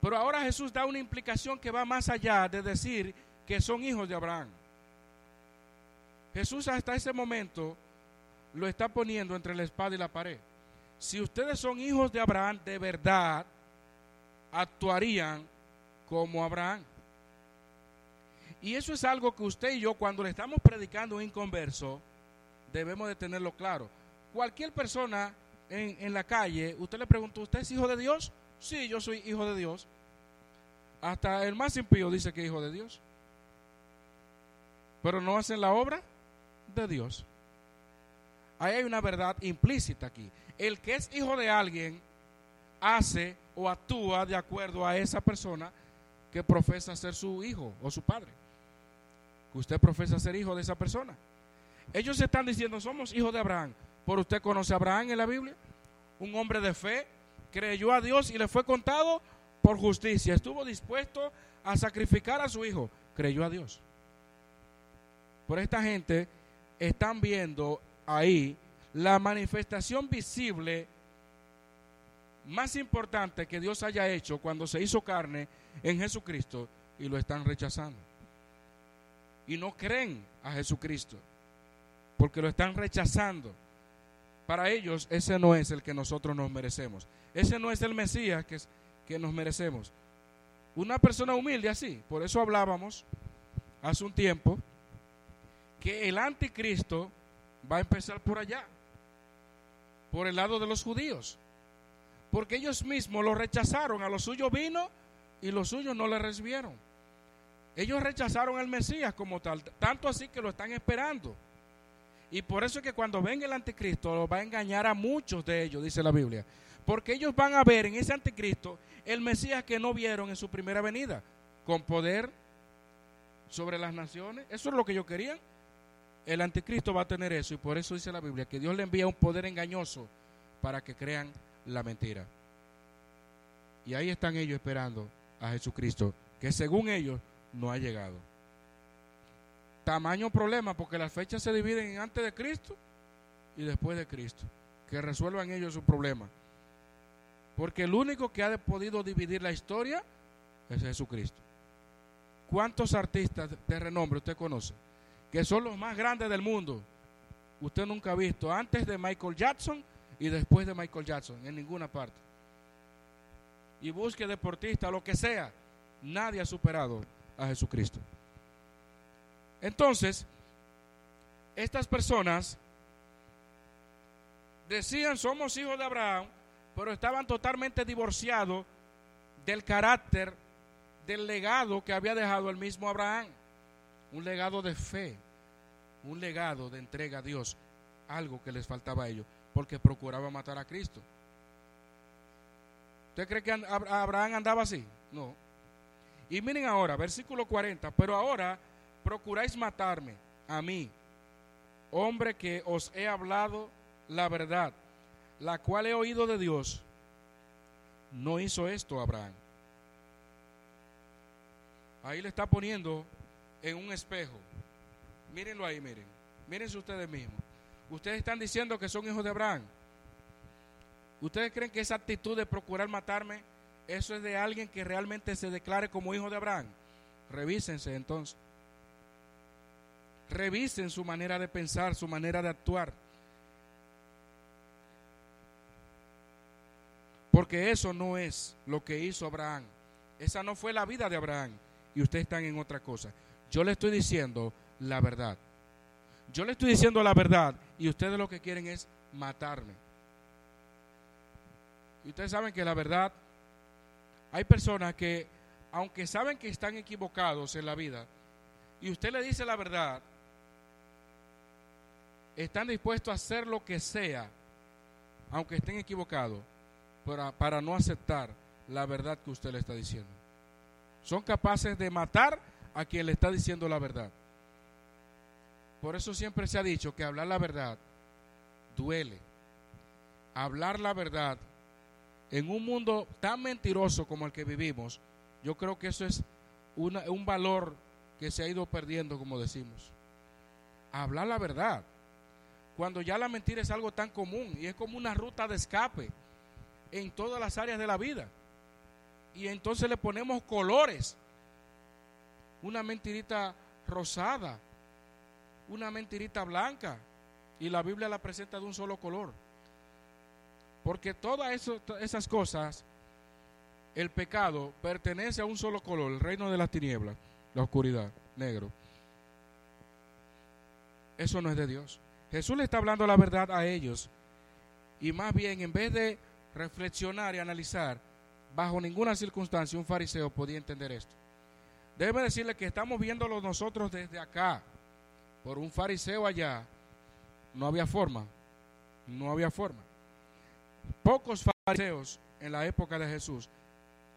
Pero ahora Jesús da una implicación que va más allá de decir que son hijos de Abraham. Jesús hasta ese momento lo está poniendo entre la espada y la pared. Si ustedes son hijos de Abraham de verdad, actuarían como Abraham. Y eso es algo que usted y yo cuando le estamos predicando un inconverso debemos de tenerlo claro. Cualquier persona en, la calle, usted le pregunta, ¿usted es hijo de Dios? Sí, yo soy hijo de Dios. Hasta el más impío dice que es hijo de Dios. Pero no hacen la obra de Dios. Ahí hay una verdad implícita aquí. El que es hijo de alguien hace o actúa de acuerdo a esa persona que profesa ser su hijo o su padre. Que usted profesa ser hijo de esa persona. Ellos están diciendo, somos hijos de Abraham. ¿Por usted conoce a Abraham en la Biblia? Un hombre de fe, creyó a Dios y le fue contado por justicia. Estuvo dispuesto a sacrificar a su hijo. Creyó a Dios. Por esta gente están viendo ahí la manifestación visible más importante que Dios haya hecho cuando se hizo carne en Jesucristo y lo están rechazando. Y no creen a Jesucristo porque lo están rechazando. para ellos ese no es el que nosotros nos merecemos. Ese no es el Mesías que, que nos merecemos. Una persona humilde así. Por eso hablábamos hace un tiempo que el anticristo va a empezar por allá, por el lado de los judíos. Porque ellos mismos lo rechazaron, a lo suyo vino y los suyos no le recibieron. Ellos rechazaron al Mesías como tal, tanto así que lo están esperando. Y por eso es que cuando venga el anticristo lo va a engañar a muchos de ellos, dice la Biblia. Porque ellos van a ver en ese anticristo el Mesías que no vieron en su primera venida, con poder sobre las naciones. Eso es lo que ellos querían. El anticristo va a tener eso y por eso dice la Biblia que Dios le envía un poder engañoso para que crean la mentira. Y ahí están ellos esperando a Jesucristo, que según ellos no ha llegado. Tamaño problema porque las fechas se dividen en antes de Cristo y después de Cristo. Que resuelvan ellos su problema. Porque el único que ha podido dividir la historia es Jesucristo. ¿Cuántos artistas de renombre usted conoce? Que son los más grandes del mundo. Usted nunca ha visto antes de Michael Jackson y después de Michael Jackson en ninguna parte. Y busque deportista, lo que sea, nadie ha superado a Jesucristo. Entonces, estas personas decían somos hijos de Abraham, pero estaban totalmente divorciados del carácter, del legado que había dejado el mismo Abraham. Un legado de fe, un legado de entrega a Dios, algo que les faltaba a ellos, porque procuraba matar a Cristo. ¿Usted cree que Abraham andaba así? No. Y miren ahora, versículo 40, pero ahora procuráis matarme a mí, hombre que os he hablado la verdad, la cual he oído de Dios. No hizo esto Abraham. Ahí le está poniendo en un espejo. Mírenlo ahí, miren. Mírense ustedes mismos. Ustedes están diciendo que son hijos de Abraham. ¿Ustedes creen que esa actitud de procurar matarme, eso es de alguien que realmente se declare como hijo de Abraham? Revísense entonces. Revisen su manera de pensar, su manera de actuar. Porque eso no es lo que hizo Abraham. Esa no fue la vida de Abraham. Y ustedes están en otra cosa. Yo le estoy diciendo la verdad. Yo le estoy diciendo la verdad y ustedes lo que quieren es matarme. Y ustedes saben que la verdad, hay personas que, aunque saben que están equivocados en la vida, y usted le dice la verdad, están dispuestos a hacer lo que sea, aunque estén equivocados, para, para no aceptar la verdad que usted le está diciendo. Son capaces de matar a quien le está diciendo la verdad. Por eso siempre se ha dicho que hablar la verdad duele. Hablar la verdad en un mundo tan mentiroso como el que vivimos, yo creo que eso es una- un valor que se ha ido perdiendo, como decimos. Hablar la verdad. Cuando ya la mentira es algo tan común y es como una ruta de escape en todas las áreas de la vida. Y entonces le ponemos colores. Una mentirita rosada, una mentirita blanca. Y la Biblia la presenta de un solo color. Porque todas esas cosas, el pecado pertenece a un solo color, el reino de las tinieblas, la oscuridad, negro. Eso no es de Dios. Jesús le está hablando la verdad a ellos. Y más bien, en vez de reflexionar y analizar, bajo ninguna circunstancia un fariseo podía entender esto. Debe decirle que estamos viéndolo nosotros desde acá. Por un fariseo allá, no había forma. No había forma. Pocos fariseos en la época de Jesús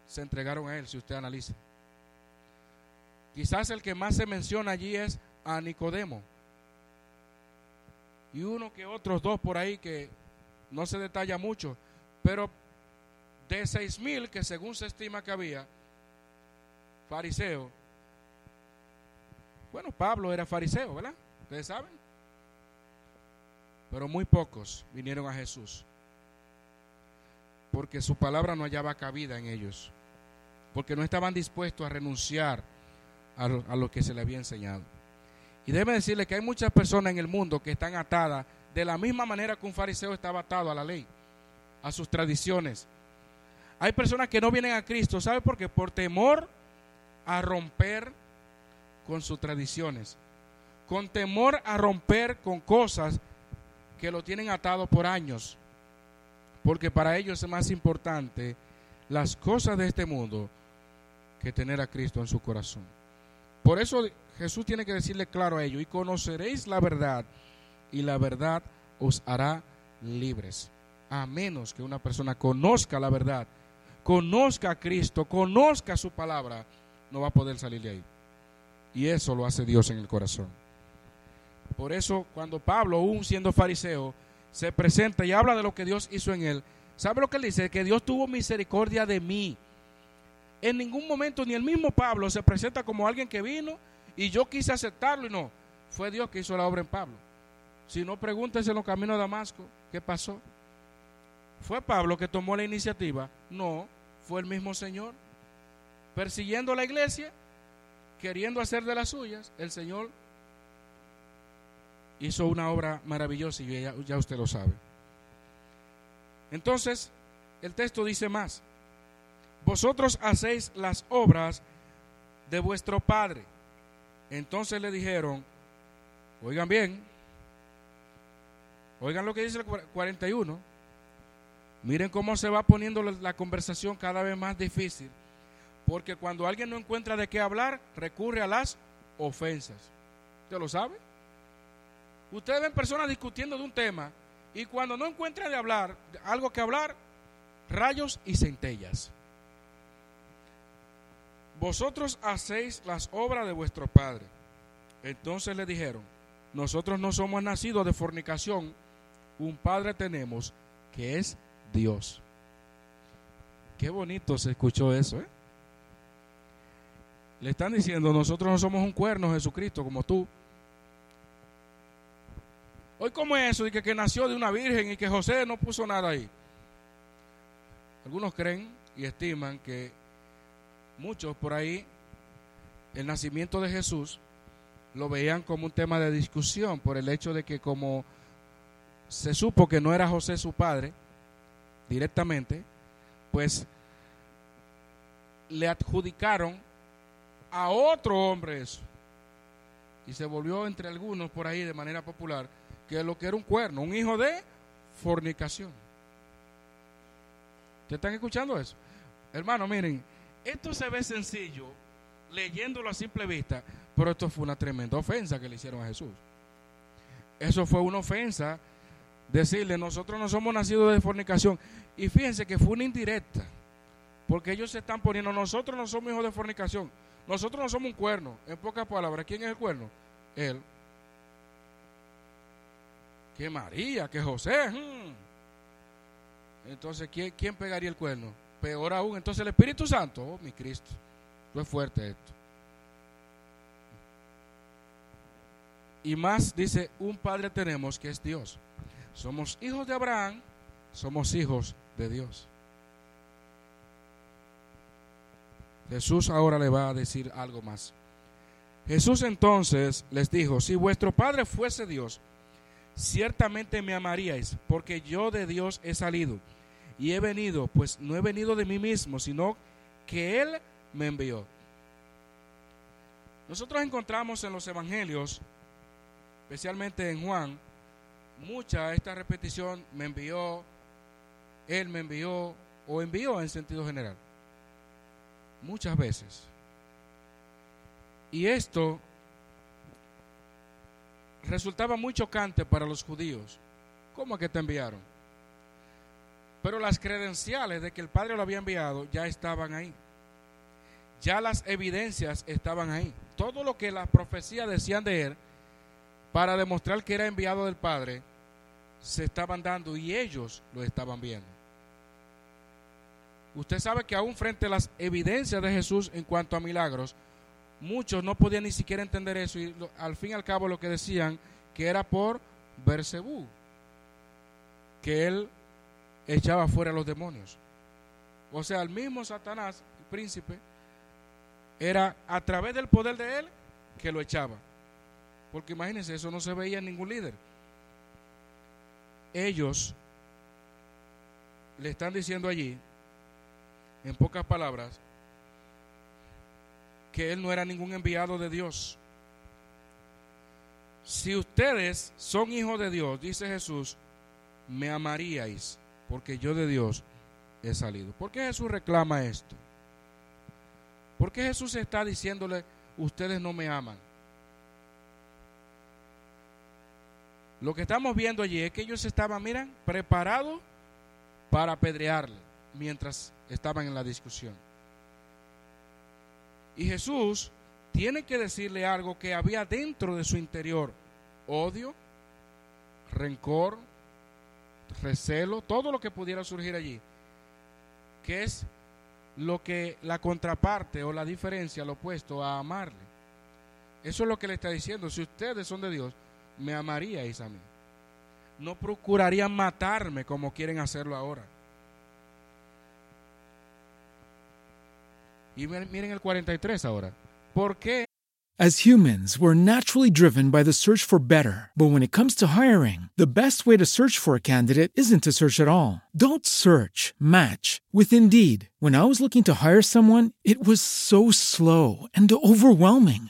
se entregaron a él, si usted analiza. Quizás el que más se menciona allí es a Nicodemo. Y uno que otros dos por ahí que no se detalla mucho. Pero de seis mil que según se estima que había, fariseo. Bueno, Pablo era fariseo, ¿verdad? Ustedes saben. Pero muy pocos vinieron a Jesús. Porque su palabra no hallaba cabida en ellos. Porque no estaban dispuestos a renunciar a lo, a lo que se le había enseñado. Y déjeme decirle que hay muchas personas en el mundo que están atadas de la misma manera que un fariseo estaba atado a la ley, a sus tradiciones. Hay personas que no vienen a Cristo, ¿sabe por qué? Por temor a romper con sus tradiciones, con temor a romper con cosas que lo tienen atado por años, porque para ellos es más importante las cosas de este mundo que tener a Cristo en su corazón. Por eso Jesús tiene que decirle claro a ellos, y conoceréis la verdad, y la verdad os hará libres. A menos que una persona conozca la verdad, conozca a Cristo, conozca su palabra, no va a poder salir de ahí. Y eso lo hace Dios en el corazón. Por eso cuando Pablo, aún siendo fariseo, se presenta y habla de lo que Dios hizo en él, ¿sabe lo que él dice? Que Dios tuvo misericordia de mí. En ningún momento ni el mismo Pablo se presenta como alguien que vino y yo quise aceptarlo y no. Fue Dios que hizo la obra en Pablo. Si no, pregúntese en los caminos de Damasco, ¿qué pasó? ¿Fue Pablo que tomó la iniciativa? No, fue el mismo Señor. Persiguiendo la iglesia, queriendo hacer de las suyas, el Señor hizo una obra maravillosa y ya, ya usted lo sabe. Entonces, el texto dice más. Vosotros hacéis las obras de vuestro Padre. Entonces le dijeron, oigan bien, oigan lo que dice el 41. Miren cómo se va poniendo la conversación cada vez más difícil. Porque cuando alguien no encuentra de qué hablar, recurre a las ofensas. ¿Usted lo sabe? Ustedes ven personas discutiendo de un tema y cuando no encuentran de hablar, algo que hablar, rayos y centellas. Vosotros hacéis las obras de vuestro Padre. Entonces le dijeron, nosotros no somos nacidos de fornicación, un Padre tenemos que es Dios. Qué bonito se escuchó eso, ¿eh? Le están diciendo, nosotros no somos un cuerno, Jesucristo, como tú. Hoy como eso, y que, que nació de una virgen y que José no puso nada ahí. Algunos creen y estiman que muchos por ahí el nacimiento de Jesús lo veían como un tema de discusión por el hecho de que como se supo que no era José su padre directamente, pues le adjudicaron a otro hombre eso. Y se volvió entre algunos por ahí de manera popular que lo que era un cuerno, un hijo de fornicación. ¿Ustedes están escuchando eso? Hermano, miren, esto se ve sencillo leyéndolo a simple vista, pero esto fue una tremenda ofensa que le hicieron a Jesús. Eso fue una ofensa decirle, nosotros no somos nacidos de fornicación. Y fíjense que fue una indirecta, porque ellos se están poniendo, nosotros no somos hijos de fornicación, nosotros no somos un cuerno. En pocas palabras, ¿quién es el cuerno? Él. Que María, que José. Hmm. Entonces, ¿quién, ¿quién pegaría el cuerno? Peor aún, entonces el Espíritu Santo, oh mi Cristo, fue fuerte esto. Y más dice, un Padre tenemos que es Dios. Somos hijos de Abraham, somos hijos de Dios. Jesús ahora le va a decir algo más. Jesús entonces les dijo, si vuestro Padre fuese Dios, ciertamente me amaríais, porque yo de Dios he salido y he venido, pues no he venido de mí mismo, sino que Él me envió. Nosotros encontramos en los evangelios, especialmente en Juan, mucha esta repetición, me envió, Él me envió, o envió en sentido general. Muchas veces. Y esto resultaba muy chocante para los judíos. ¿Cómo que te enviaron? Pero las credenciales de que el Padre lo había enviado ya estaban ahí. Ya las evidencias estaban ahí. Todo lo que las profecías decían de él para demostrar que era enviado del Padre se estaban dando y ellos lo estaban viendo. Usted sabe que aún frente a las evidencias de Jesús en cuanto a milagros, muchos no podían ni siquiera entender eso y al fin y al cabo lo que decían que era por Bersebú, que él echaba fuera a los demonios. O sea, el mismo Satanás, el príncipe, era a través del poder de él que lo echaba. Porque imagínense, eso no se veía en ningún líder. ellos le están diciendo allí, en pocas palabras, que él no era ningún enviado de Dios. Si ustedes son hijos de Dios, dice Jesús, me amaríais, porque yo de Dios he salido. ¿Por qué Jesús reclama esto? ¿Por qué Jesús está diciéndole, ustedes no me aman? Lo que estamos viendo allí es que ellos estaban, miran, preparados para apedrearle mientras estaban en la discusión. Y Jesús tiene que decirle algo que había dentro de su interior. Odio, rencor, recelo, todo lo que pudiera surgir allí. Que es lo que la contraparte o la diferencia, lo opuesto a amarle. Eso es lo que le está diciendo. Si ustedes son de Dios, me amaríais a mí. No procurarían matarme como quieren hacerlo ahora. Y miren el 43 ahora. ¿Por qué? As humans, we're naturally driven by the search for better. But when it comes to hiring, the best way to search for a candidate isn't to search at all. Don't search, match with Indeed. When I was looking to hire someone, it was so slow and overwhelming.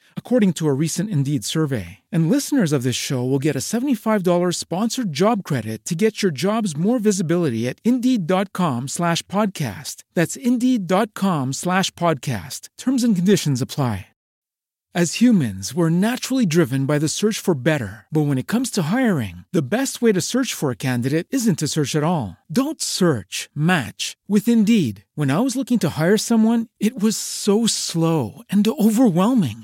according to a recent Indeed survey. And listeners of this show will get a $75 sponsored job credit to get your jobs more visibility at Indeed.com slash podcast. That's Indeed.com slash podcast. Terms and conditions apply. As humans, we're naturally driven by the search for better. But when it comes to hiring, the best way to search for a candidate isn't to search at all. Don't search, match with Indeed. When I was looking to hire someone, it was so slow and overwhelming.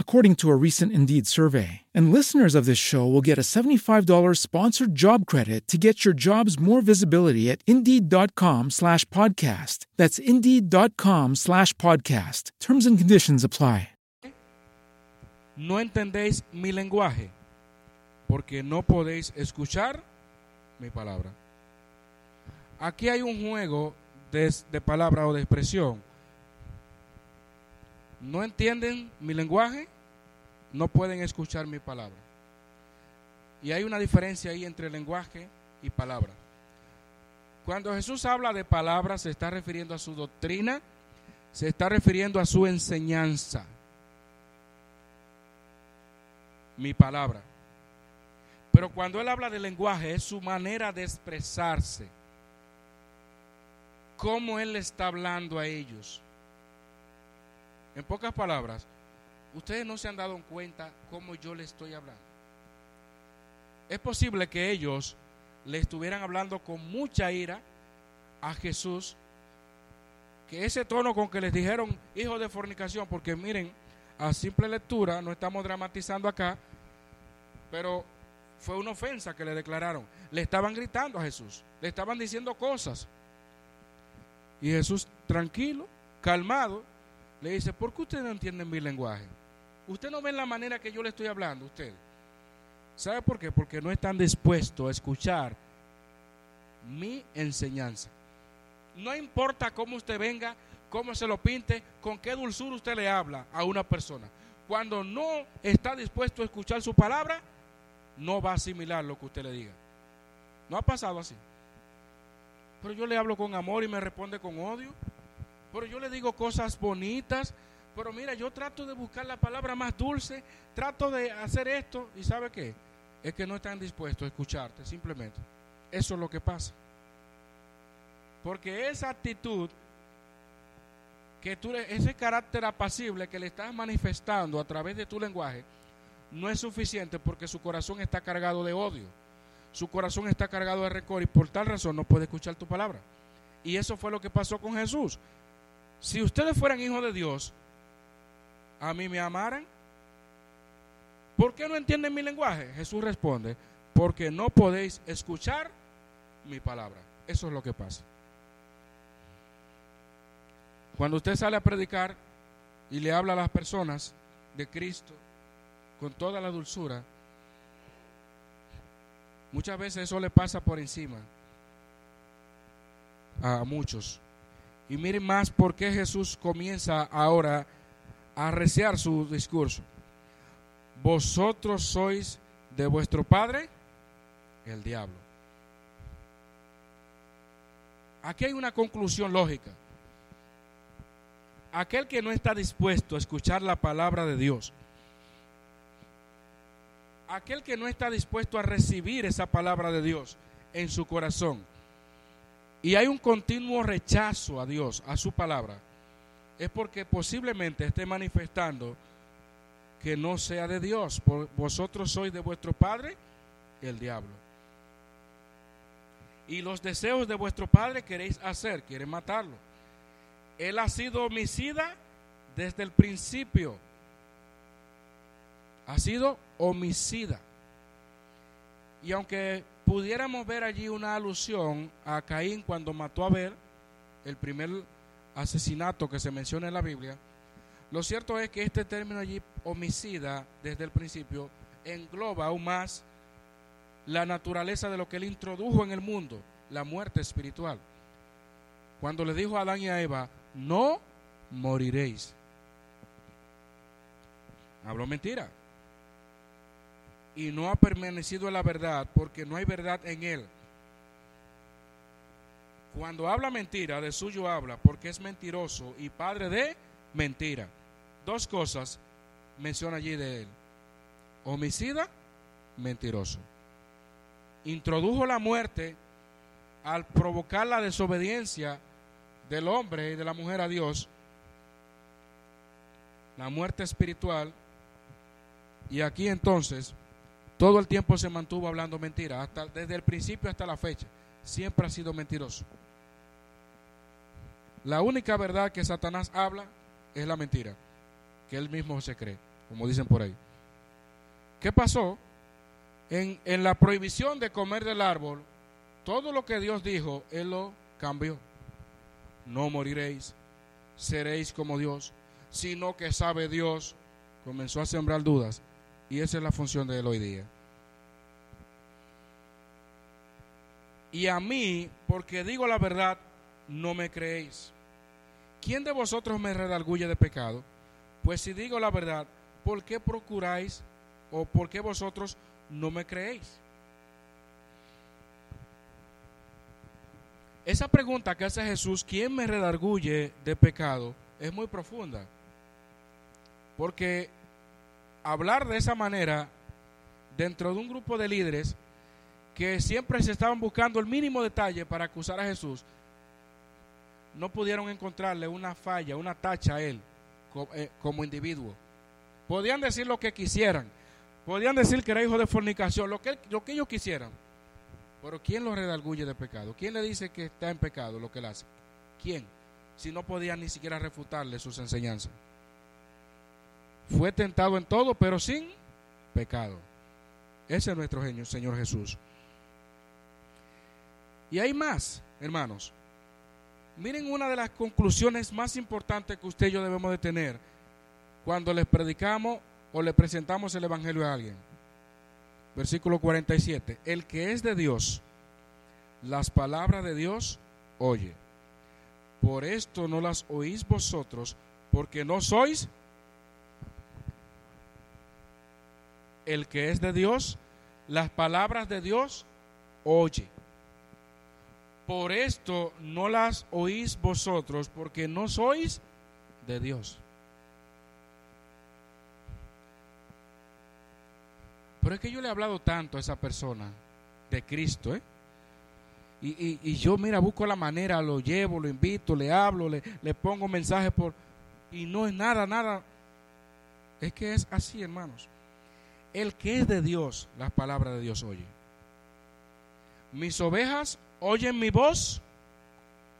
according to a recent Indeed survey. And listeners of this show will get a $75 sponsored job credit to get your jobs more visibility at Indeed.com slash podcast. That's Indeed.com slash podcast. Terms and conditions apply. no entendéis mi lenguaje, porque no podéis escuchar mi palabra. Aquí hay un juego de, de palabra o de expresión. No entienden mi lenguaje, no pueden escuchar mi palabra. Y hay una diferencia ahí entre lenguaje y palabra. Cuando Jesús habla de palabra, se está refiriendo a su doctrina, se está refiriendo a su enseñanza. mi palabra. Pero cuando él habla de lenguaje es su manera de expresarse. Cómo él está hablando a ellos. En pocas palabras, ustedes no se han dado cuenta cómo yo le estoy hablando. Es posible que ellos le estuvieran hablando con mucha ira a Jesús, que ese tono con que les dijeron hijo de fornicación, porque miren, a simple lectura, no estamos dramatizando acá, pero fue una ofensa que le declararon. Le estaban gritando a Jesús, le estaban diciendo cosas. Y Jesús, tranquilo, calmado, le dice, ¿por qué ustedes no entienden mi lenguaje? Usted no ven la manera que yo le estoy hablando, usted. ¿Sabe por qué? Porque no están dispuestos a escuchar mi enseñanza. No importa cómo usted venga, cómo se lo pinte, con qué dulzura usted le habla a una persona. Cuando no está dispuesto a escuchar su palabra, no va a asimilar lo que usted le diga. No ha pasado así. Pero yo le hablo con amor y me responde con odio. Pero yo le digo cosas bonitas. Pero mira, yo trato de buscar la palabra más dulce. Trato de hacer esto. ¿Y sabe qué? Es que no están dispuestos a escucharte, simplemente. Eso es lo que pasa. Porque esa actitud, que tú, ese carácter apacible que le estás manifestando a través de tu lenguaje, no es suficiente porque su corazón está cargado de odio. Su corazón está cargado de rencor y por tal razón no puede escuchar tu palabra. Y eso fue lo que pasó con Jesús. Si ustedes fueran hijos de Dios, a mí me amaran. ¿Por qué no entienden mi lenguaje? Jesús responde, porque no podéis escuchar mi palabra. Eso es lo que pasa. Cuando usted sale a predicar y le habla a las personas de Cristo con toda la dulzura, muchas veces eso le pasa por encima a muchos. Y miren más por qué Jesús comienza ahora a arreciar su discurso. Vosotros sois de vuestro padre el diablo. Aquí hay una conclusión lógica. Aquel que no está dispuesto a escuchar la palabra de Dios, aquel que no está dispuesto a recibir esa palabra de Dios en su corazón, y hay un continuo rechazo a Dios, a su palabra, es porque posiblemente esté manifestando que no sea de Dios. Por vosotros sois de vuestro padre, el diablo. Y los deseos de vuestro padre queréis hacer, quieren matarlo. Él ha sido homicida desde el principio. Ha sido homicida. Y aunque pudiéramos ver allí una alusión a Caín cuando mató a Abel, el primer asesinato que se menciona en la Biblia, lo cierto es que este término allí, homicida, desde el principio, engloba aún más la naturaleza de lo que él introdujo en el mundo, la muerte espiritual. Cuando le dijo a Adán y a Eva, no moriréis. Habló mentira. Y no ha permanecido en la verdad porque no hay verdad en él. Cuando habla mentira, de suyo habla porque es mentiroso y padre de mentira. Dos cosas menciona allí de él. Homicida, mentiroso. Introdujo la muerte al provocar la desobediencia del hombre y de la mujer a Dios. La muerte espiritual. Y aquí entonces, todo el tiempo se mantuvo hablando mentira, hasta, desde el principio hasta la fecha. Siempre ha sido mentiroso. La única verdad que Satanás habla es la mentira, que él mismo se cree, como dicen por ahí. ¿Qué pasó? En, en la prohibición de comer del árbol, todo lo que Dios dijo, Él lo cambió. No moriréis, seréis como Dios, sino que sabe Dios. Comenzó a sembrar dudas y esa es la función de Él hoy día. Y a mí, porque digo la verdad, no me creéis. ¿Quién de vosotros me redarguye de pecado? Pues si digo la verdad, ¿por qué procuráis o por qué vosotros no me creéis? Esa pregunta que hace Jesús, ¿quién me redarguye de pecado? Es muy profunda. Porque hablar de esa manera dentro de un grupo de líderes que siempre se estaban buscando el mínimo detalle para acusar a Jesús, no pudieron encontrarle una falla, una tacha a él eh, como individuo. Podían decir lo que quisieran, podían decir que era hijo de fornicación, lo que, él- lo que ellos quisieran. Pero ¿quién lo redarguye de pecado? ¿Quién le dice que está en pecado lo que él hace? ¿Quién? Si no podían ni siquiera refutarle sus enseñanzas. Fue tentado en todo, pero sin pecado. Ese es nuestro genio, Señor Jesús. Y hay más, hermanos. Miren una de las conclusiones más importantes que usted y yo debemos de tener cuando les predicamos o le presentamos el Evangelio a alguien. Versículo 47. El que es de Dios, las palabras de Dios oye. Por esto no las oís vosotros, porque no sois el que es de Dios, las palabras de Dios oye. Por esto no las oís vosotros, porque no sois de Dios. Pero es que yo le he hablado tanto a esa persona de Cristo, ¿eh? Y, y- y yo, mira, busco la manera, lo llevo, lo invito, le hablo, le, le pongo mensajes por... Y no es nada, nada. Es que es así, hermanos. El que es de Dios, las palabras de Dios oye. Mis ovejas oyen mi voz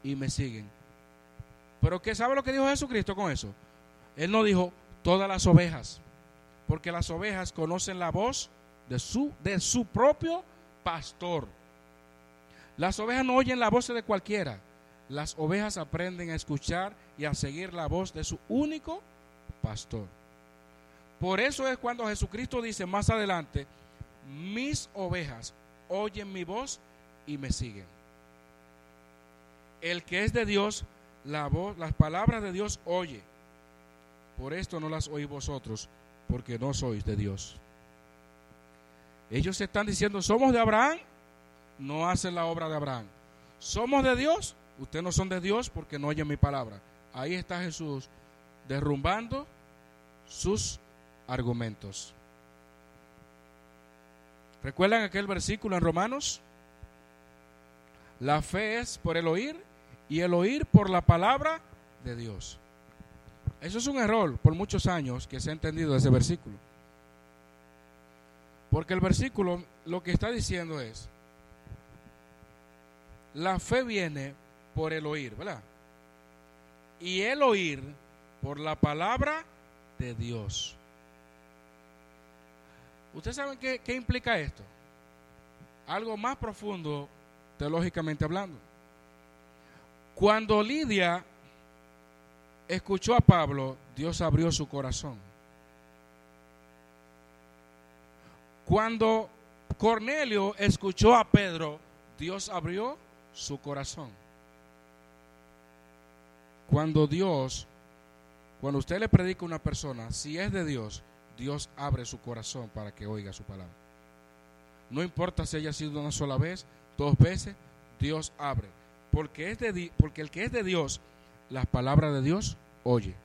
y me siguen. Pero ¿qué sabe lo que dijo Jesucristo con eso? Él no dijo todas las ovejas, porque las ovejas conocen la voz de su, de su propio pastor. Las ovejas no oyen la voz de cualquiera. Las ovejas aprenden a escuchar y a seguir la voz de su único pastor. Por eso es cuando Jesucristo dice más adelante, mis ovejas oyen mi voz y me siguen. El que es de Dios, la voz, las palabras de Dios oye. Por esto no las oís vosotros, porque no sois de Dios. Ellos están diciendo, somos de Abraham, no hacen la obra de Abraham. Somos de Dios, ustedes no son de Dios porque no oyen mi palabra. Ahí está Jesús derrumbando sus argumentos. ¿Recuerdan aquel versículo en Romanos? La fe es por el oír y el oír por la palabra de Dios. Eso es un error por muchos años que se ha entendido ese versículo. Porque el versículo lo que está diciendo es, la fe viene por el oír, ¿verdad? Y el oír por la palabra de Dios. ¿Ustedes saben qué, qué implica esto? Algo más profundo teológicamente hablando. Cuando Lidia escuchó a Pablo, Dios abrió su corazón. Cuando Cornelio escuchó a Pedro, Dios abrió su corazón. Cuando Dios, cuando usted le predica a una persona, si es de Dios, Dios abre su corazón para que oiga su palabra. No importa si haya sido una sola vez, dos veces, Dios abre. Porque, es de, porque el que es de Dios, las palabras de Dios oye.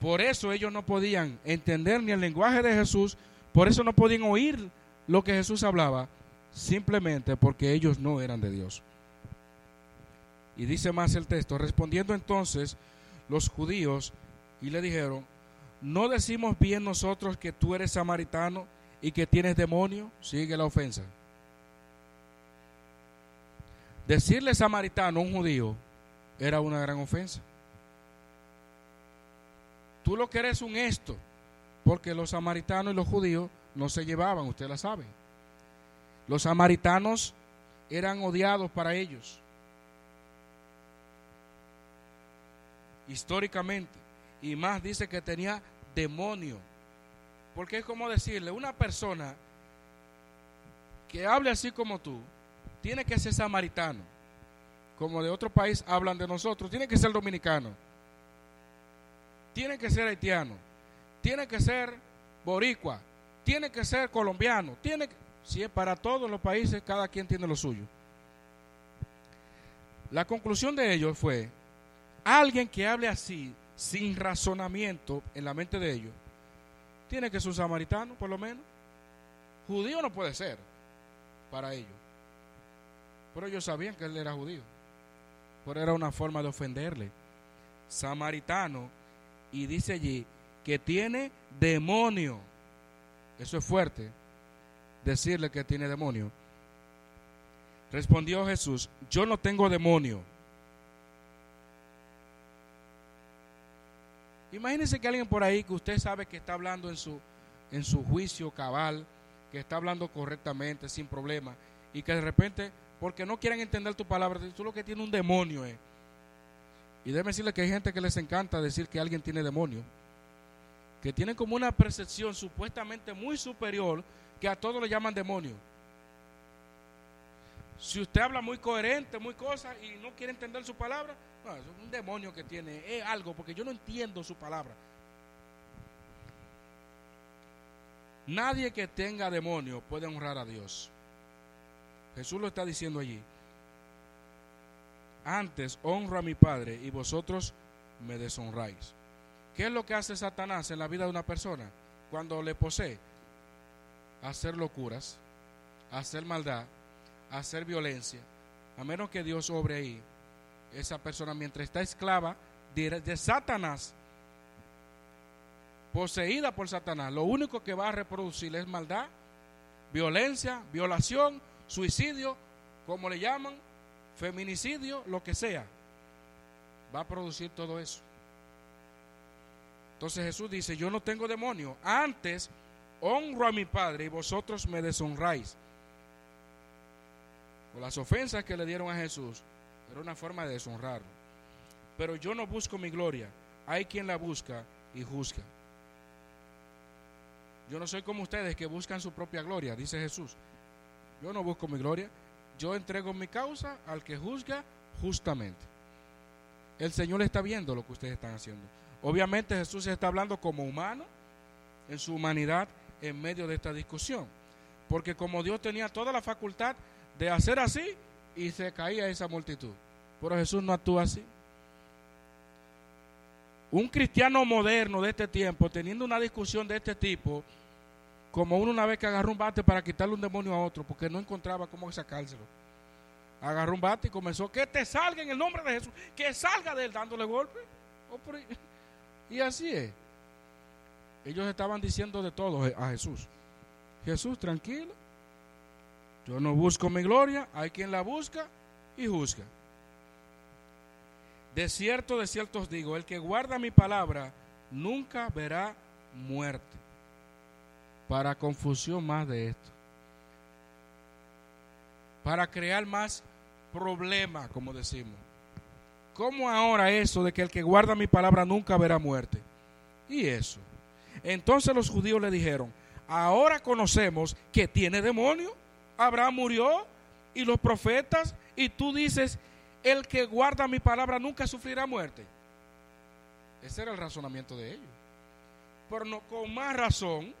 Por eso ellos no podían entender ni el lenguaje de Jesús, por eso no podían oír lo que Jesús hablaba, simplemente porque ellos no eran de Dios. Y dice más el texto, respondiendo entonces los judíos y le dijeron, ¿no decimos bien nosotros que tú eres samaritano y que tienes demonio? Sigue la ofensa. Decirle samaritano a un judío era una gran ofensa. Tú lo que eres un esto, porque los samaritanos y los judíos no se llevaban, usted la sabe. Los samaritanos eran odiados para ellos. Históricamente. Y más dice que tenía demonio. Porque es como decirle, una persona que hable así como tú, tiene que ser samaritano. Como de otro país hablan de nosotros, tiene que ser dominicano. Tiene que ser haitiano. Tiene que ser boricua. Tiene que ser colombiano. Tiene que, si es para todos los países, cada quien tiene lo suyo. La conclusión de ellos fue, alguien que hable así, sin razonamiento en la mente de ellos, tiene que ser un samaritano, por lo menos. Judío no puede ser para ellos. Pero ellos sabían que él era judío. Pero era una forma de ofenderle. Samaritano, y dice allí que tiene demonio. Eso es fuerte, decirle que tiene demonio. Respondió Jesús, yo no tengo demonio. Imagínense que alguien por ahí que usted sabe que está hablando en su, en su juicio cabal, que está hablando correctamente, sin problema, y que de repente, porque no quieren entender tu palabra, tú lo que tiene un demonio es. Y déjeme decirle que hay gente que les encanta decir que alguien tiene demonio, que tienen como una percepción supuestamente muy superior, que a todos le llaman demonio. Si usted habla muy coherente, muy cosa, y no quiere entender su palabra, no, es un demonio que tiene, es algo, porque yo no entiendo su palabra. Nadie que tenga demonio puede honrar a Dios. Jesús lo está diciendo allí. Antes honro a mi Padre y vosotros me deshonráis. ¿Qué es lo que hace Satanás en la vida de una persona cuando le posee? Hacer locuras, hacer maldad, hacer violencia, a menos que Dios obre ahí, esa persona mientras está esclava de, de Satanás, poseída por Satanás, lo único que va a reproducir es maldad, violencia, violación, suicidio, como le llaman, feminicidio, lo que sea. Va a producir todo eso. Entonces Jesús dice, yo no tengo demonio. Antes honro a mi Padre y vosotros me deshonráis. Por las ofensas que le dieron a Jesús, era una forma de deshonrarlo. Pero yo no busco mi gloria. Hay quien la busca y juzga. Yo no soy como ustedes que buscan su propia gloria, dice Jesús. Yo no busco mi gloria. Yo entrego mi causa al que juzga justamente. El Señor está viendo lo que ustedes están haciendo. Obviamente Jesús está hablando como humano, en su humanidad, en medio de esta discusión. Porque como Dios tenía toda la facultad de hacer así y se caía esa multitud. Pero Jesús no actúa así. Un cristiano moderno de este tiempo, teniendo una discusión de este tipo, como uno una vez que agarró un bate para quitarle un demonio a otro, porque no encontraba cómo sacárselo. Agarró un bate y comenzó, que te salga en el nombre de Jesús, que salga de él dándole golpe. Oh, y así es. Ellos estaban diciendo de todo a Jesús. Jesús, tranquilo. Yo no busco mi gloria, hay quien la busca y juzga. De cierto, de cierto os digo, el que guarda mi palabra nunca verá muerte. Para confusión más de esto. Para crear más problema, como decimos. ¿Cómo ahora eso de que el que guarda mi palabra nunca verá muerte? ¿Y eso? Entonces los judíos le dijeron, ahora conocemos que tiene demonio. Abraham murió y los profetas, y tú dices, el que guarda mi palabra nunca sufrirá muerte. Ese era el razonamiento de ellos. Pero no, con más razón,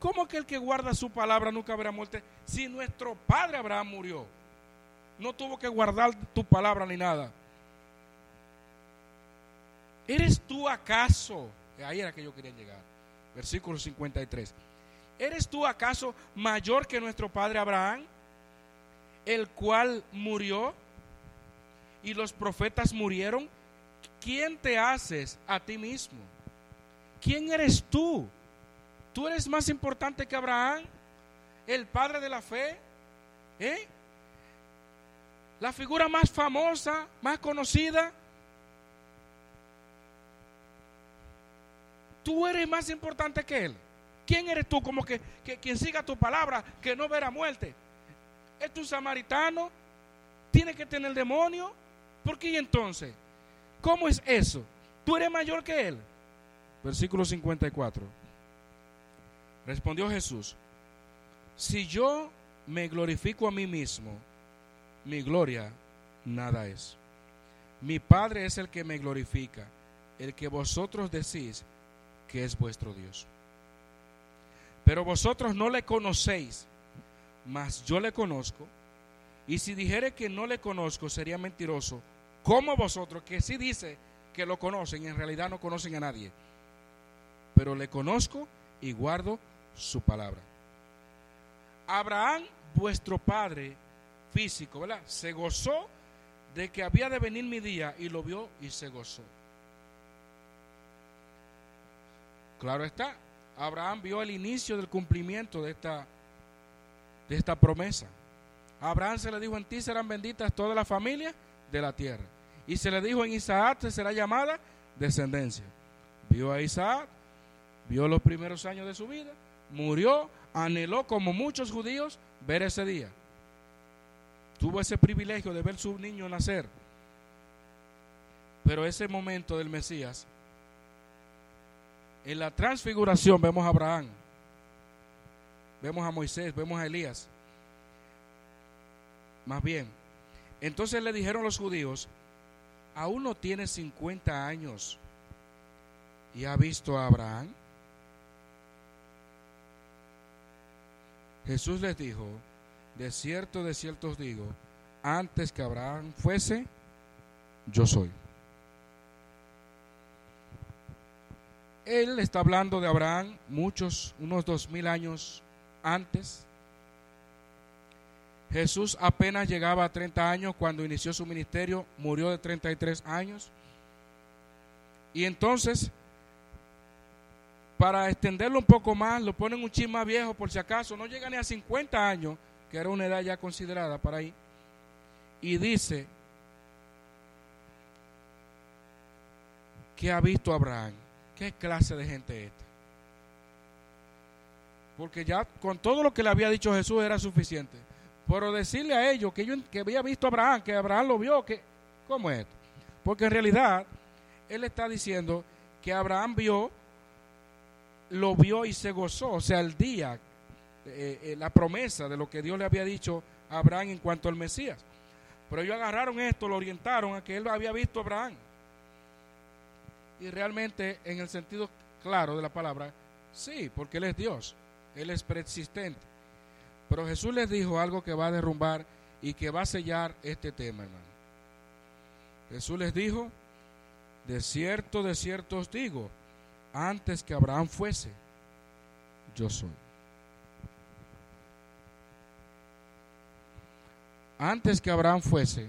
¿cómo que el que guarda su palabra nunca verá muerte? Si nuestro padre Abraham murió, no tuvo que guardar tu palabra ni nada. ¿Eres tú acaso? Ahí era que yo quería llegar. Versículo 53. ¿Eres tú acaso mayor que nuestro padre Abraham, el cual murió y los profetas murieron? ¿Quién te haces a ti mismo? ¿Quién eres tú? ¿Tú eres más importante que Abraham, el padre de la fe? ¿Eh? La figura más famosa, más conocida. Tú eres más importante que él. ¿Quién eres tú? Como que, quien siga tu palabra, que no verá muerte. ¿Es tu samaritano? ¿Tiene que tener demonio? ¿Por qué entonces? ¿Cómo es eso? ¿Tú eres mayor que él? Versículo 54. Respondió Jesús, si yo me glorifico a mí mismo, mi gloria nada es. Mi Padre es el que me glorifica, el que vosotros decís que es vuestro Dios. Pero vosotros no le conocéis, mas yo le conozco. Y si dijere que no le conozco, sería mentiroso. Como vosotros, que sí dice que lo conocen, en realidad no conocen a nadie. Pero le conozco y guardo su palabra. Abraham, vuestro padre físico, ¿verdad? Se gozó de que había de venir mi día y lo vio y se gozó. Claro está, Abraham vio el inicio del cumplimiento de esta, de esta promesa. A Abraham se le dijo, en ti serán benditas todas las familias de la tierra. Y se le dijo, en Isaac te será llamada descendencia. Vio a Isaac, vio los primeros años de su vida, murió, anheló como muchos judíos ver ese día. Tuvo ese privilegio de ver su niño nacer. Pero ese momento del Mesías en la transfiguración vemos a Abraham, vemos a Moisés, vemos a Elías. Más bien, entonces le dijeron los judíos, aún no tiene 50 años y ha visto a Abraham. Jesús les dijo, de cierto, de cierto os digo, antes que Abraham fuese, yo soy. Él está hablando de Abraham muchos, unos dos mil años antes. Jesús apenas llegaba a 30 años cuando inició su ministerio, murió de 33 años. Y entonces, para extenderlo un poco más, lo ponen un chin más viejo por si acaso, no llega ni a 50 años, que era una edad ya considerada para ahí. Y dice que ha visto a Abraham. ¿Qué clase de gente es esta? Porque ya con todo lo que le había dicho Jesús era suficiente. Pero decirle a ellos que, yo, que había visto a Abraham, que Abraham lo vio, que ¿cómo es? Porque en realidad él está diciendo que Abraham vio, lo vio y se gozó. O sea, el día, eh, eh, la promesa de lo que Dios le había dicho a Abraham en cuanto al Mesías. Pero ellos agarraron esto, lo orientaron a que él había visto a Abraham. Y realmente, en el sentido claro de la palabra, sí, porque Él es Dios, Él es preexistente. Pero Jesús les dijo algo que va a derrumbar y que va a sellar este tema, hermano. Jesús les dijo, de cierto, de cierto os digo, antes que Abraham fuese, yo soy. Antes que Abraham fuese,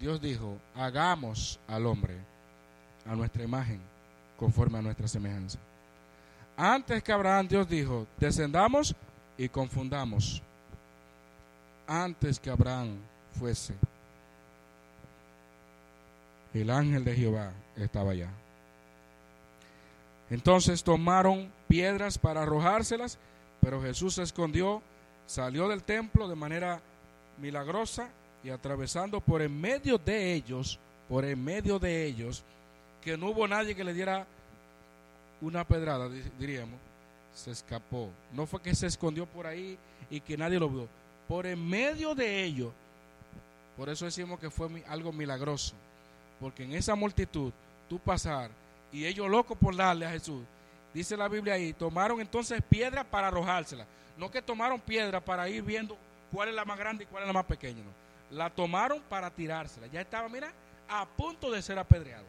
Dios dijo, hagamos al hombre a nuestra imagen, conforme a nuestra semejanza. Antes que Abraham, Dios dijo, descendamos y confundamos. Antes que Abraham fuese, el ángel de Jehová estaba allá. Entonces tomaron piedras para arrojárselas, pero Jesús se escondió, salió del templo de manera milagrosa y atravesando por en medio de ellos, por en medio de ellos, que no hubo nadie que le diera una pedrada, diríamos, se escapó. No fue que se escondió por ahí y que nadie lo vio. Por en medio de ellos, por eso decimos que fue algo milagroso. Porque en esa multitud, tú pasar y ellos locos por darle a Jesús, dice la Biblia ahí, tomaron entonces piedra para arrojársela. No que tomaron piedra para ir viendo cuál es la más grande y cuál es la más pequeña. No. La tomaron para tirársela. Ya estaba, mira, a punto de ser apedreado.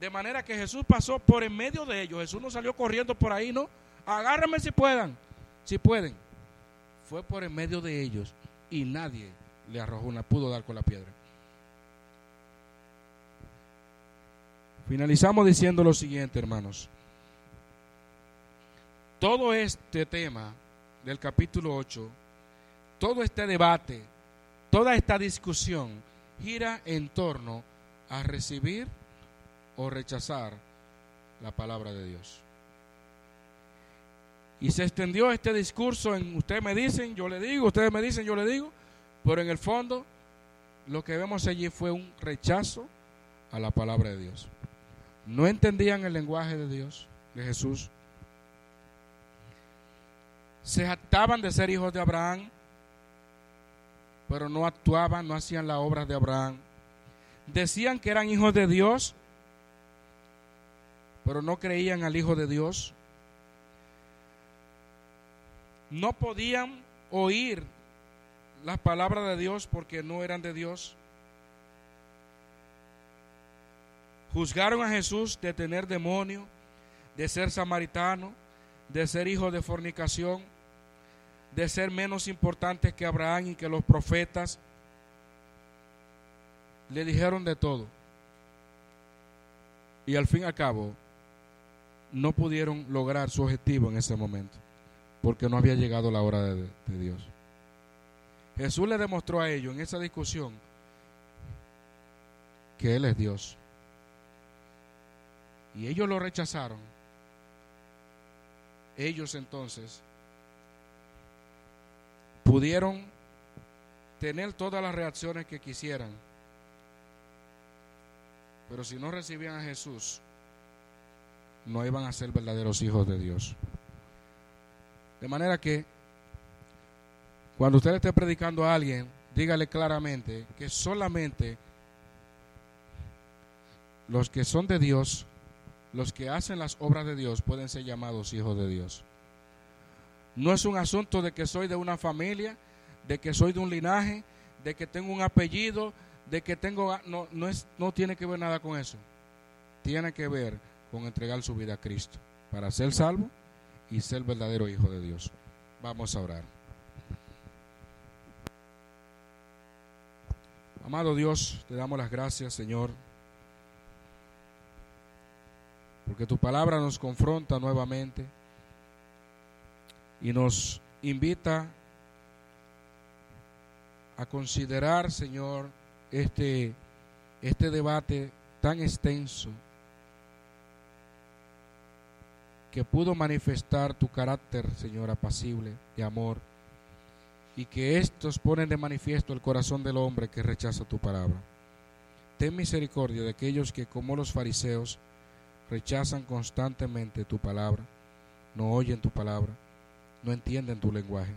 De manera que Jesús pasó por en medio de ellos. Jesús no salió corriendo por ahí, ¿no? Agárrenme si puedan, si pueden. Fue por en medio de ellos y nadie le arrojó una, pudo dar con la piedra. Finalizamos diciendo lo siguiente, hermanos. Todo este tema del capítulo 8, todo este debate, toda esta discusión gira en torno a recibir o rechazar la palabra de Dios. Y se extendió este discurso en ustedes me dicen, yo le digo, ustedes me dicen, yo le digo, pero en el fondo lo que vemos allí fue un rechazo a la palabra de Dios. No entendían el lenguaje de Dios, de Jesús. Se jactaban de ser hijos de Abraham, pero no actuaban, no hacían las obras de Abraham. Decían que eran hijos de Dios, pero no creían al Hijo de Dios. No podían oír las palabras de Dios porque no eran de Dios. Juzgaron a Jesús de tener demonio, de ser samaritano, de ser hijo de fornicación, de ser menos importantes que Abraham y que los profetas. Le dijeron de todo. Y al fin y al cabo, no pudieron lograr su objetivo en ese momento, porque no había llegado la hora de, Dios. Jesús le demostró a ellos en esa discusión que Él es Dios. Y ellos lo rechazaron. Ellos entonces pudieron tener todas las reacciones que quisieran. Pero si no recibían a Jesús, no iban a ser verdaderos hijos de Dios. De manera que cuando usted esté predicando a alguien, dígale claramente que solamente los que son de Dios, los que hacen las obras de Dios, pueden ser llamados hijos de Dios. No es un asunto de que soy de una familia, de que soy de un linaje, de que tengo un apellido, de que tengo... No, no, es, no tiene que ver nada con eso. Tiene que ver con entregar su vida a Cristo para ser salvo y ser verdadero hijo de Dios. Vamos a orar. Amado Dios, te damos las gracias, Señor, porque tu palabra nos confronta nuevamente y nos invita a considerar, Señor, este, este debate tan extenso que pudo manifestar tu carácter, Señor, apacible de amor, y que estos ponen de manifiesto el corazón del hombre que rechaza tu palabra. Ten misericordia de aquellos que, como los fariseos, rechazan constantemente tu palabra, no oyen tu palabra, no entienden tu lenguaje.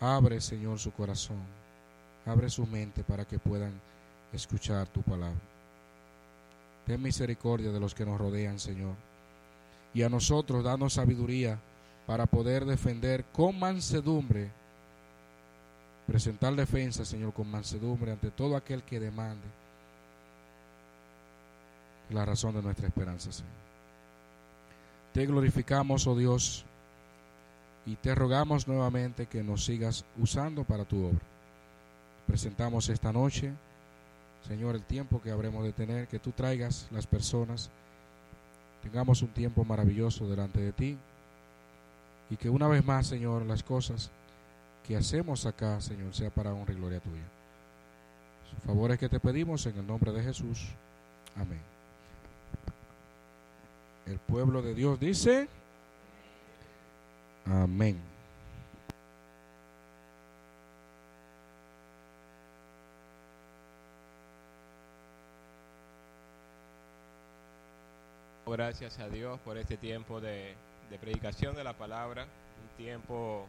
Abre, Señor, su corazón, abre su mente para que puedan escuchar tu palabra. Ten misericordia de los que nos rodean, Señor. Y a nosotros danos sabiduría para poder defender con mansedumbre, presentar defensa, Señor, con mansedumbre ante todo aquel que demande la razón de nuestra esperanza, Señor. Te glorificamos, oh Dios, y te rogamos nuevamente que nos sigas usando para tu obra. Presentamos esta noche, Señor, el tiempo que habremos de tener, que tú traigas las personas, tengamos un tiempo maravilloso delante de ti y que una vez más, Señor, las cosas que hacemos acá, Señor, sea para honra y gloria tuya. Sus favores que te pedimos en el nombre de Jesús. Amén. El pueblo de Dios dice, amén. Gracias a Dios por este tiempo de, predicación de la palabra, un tiempo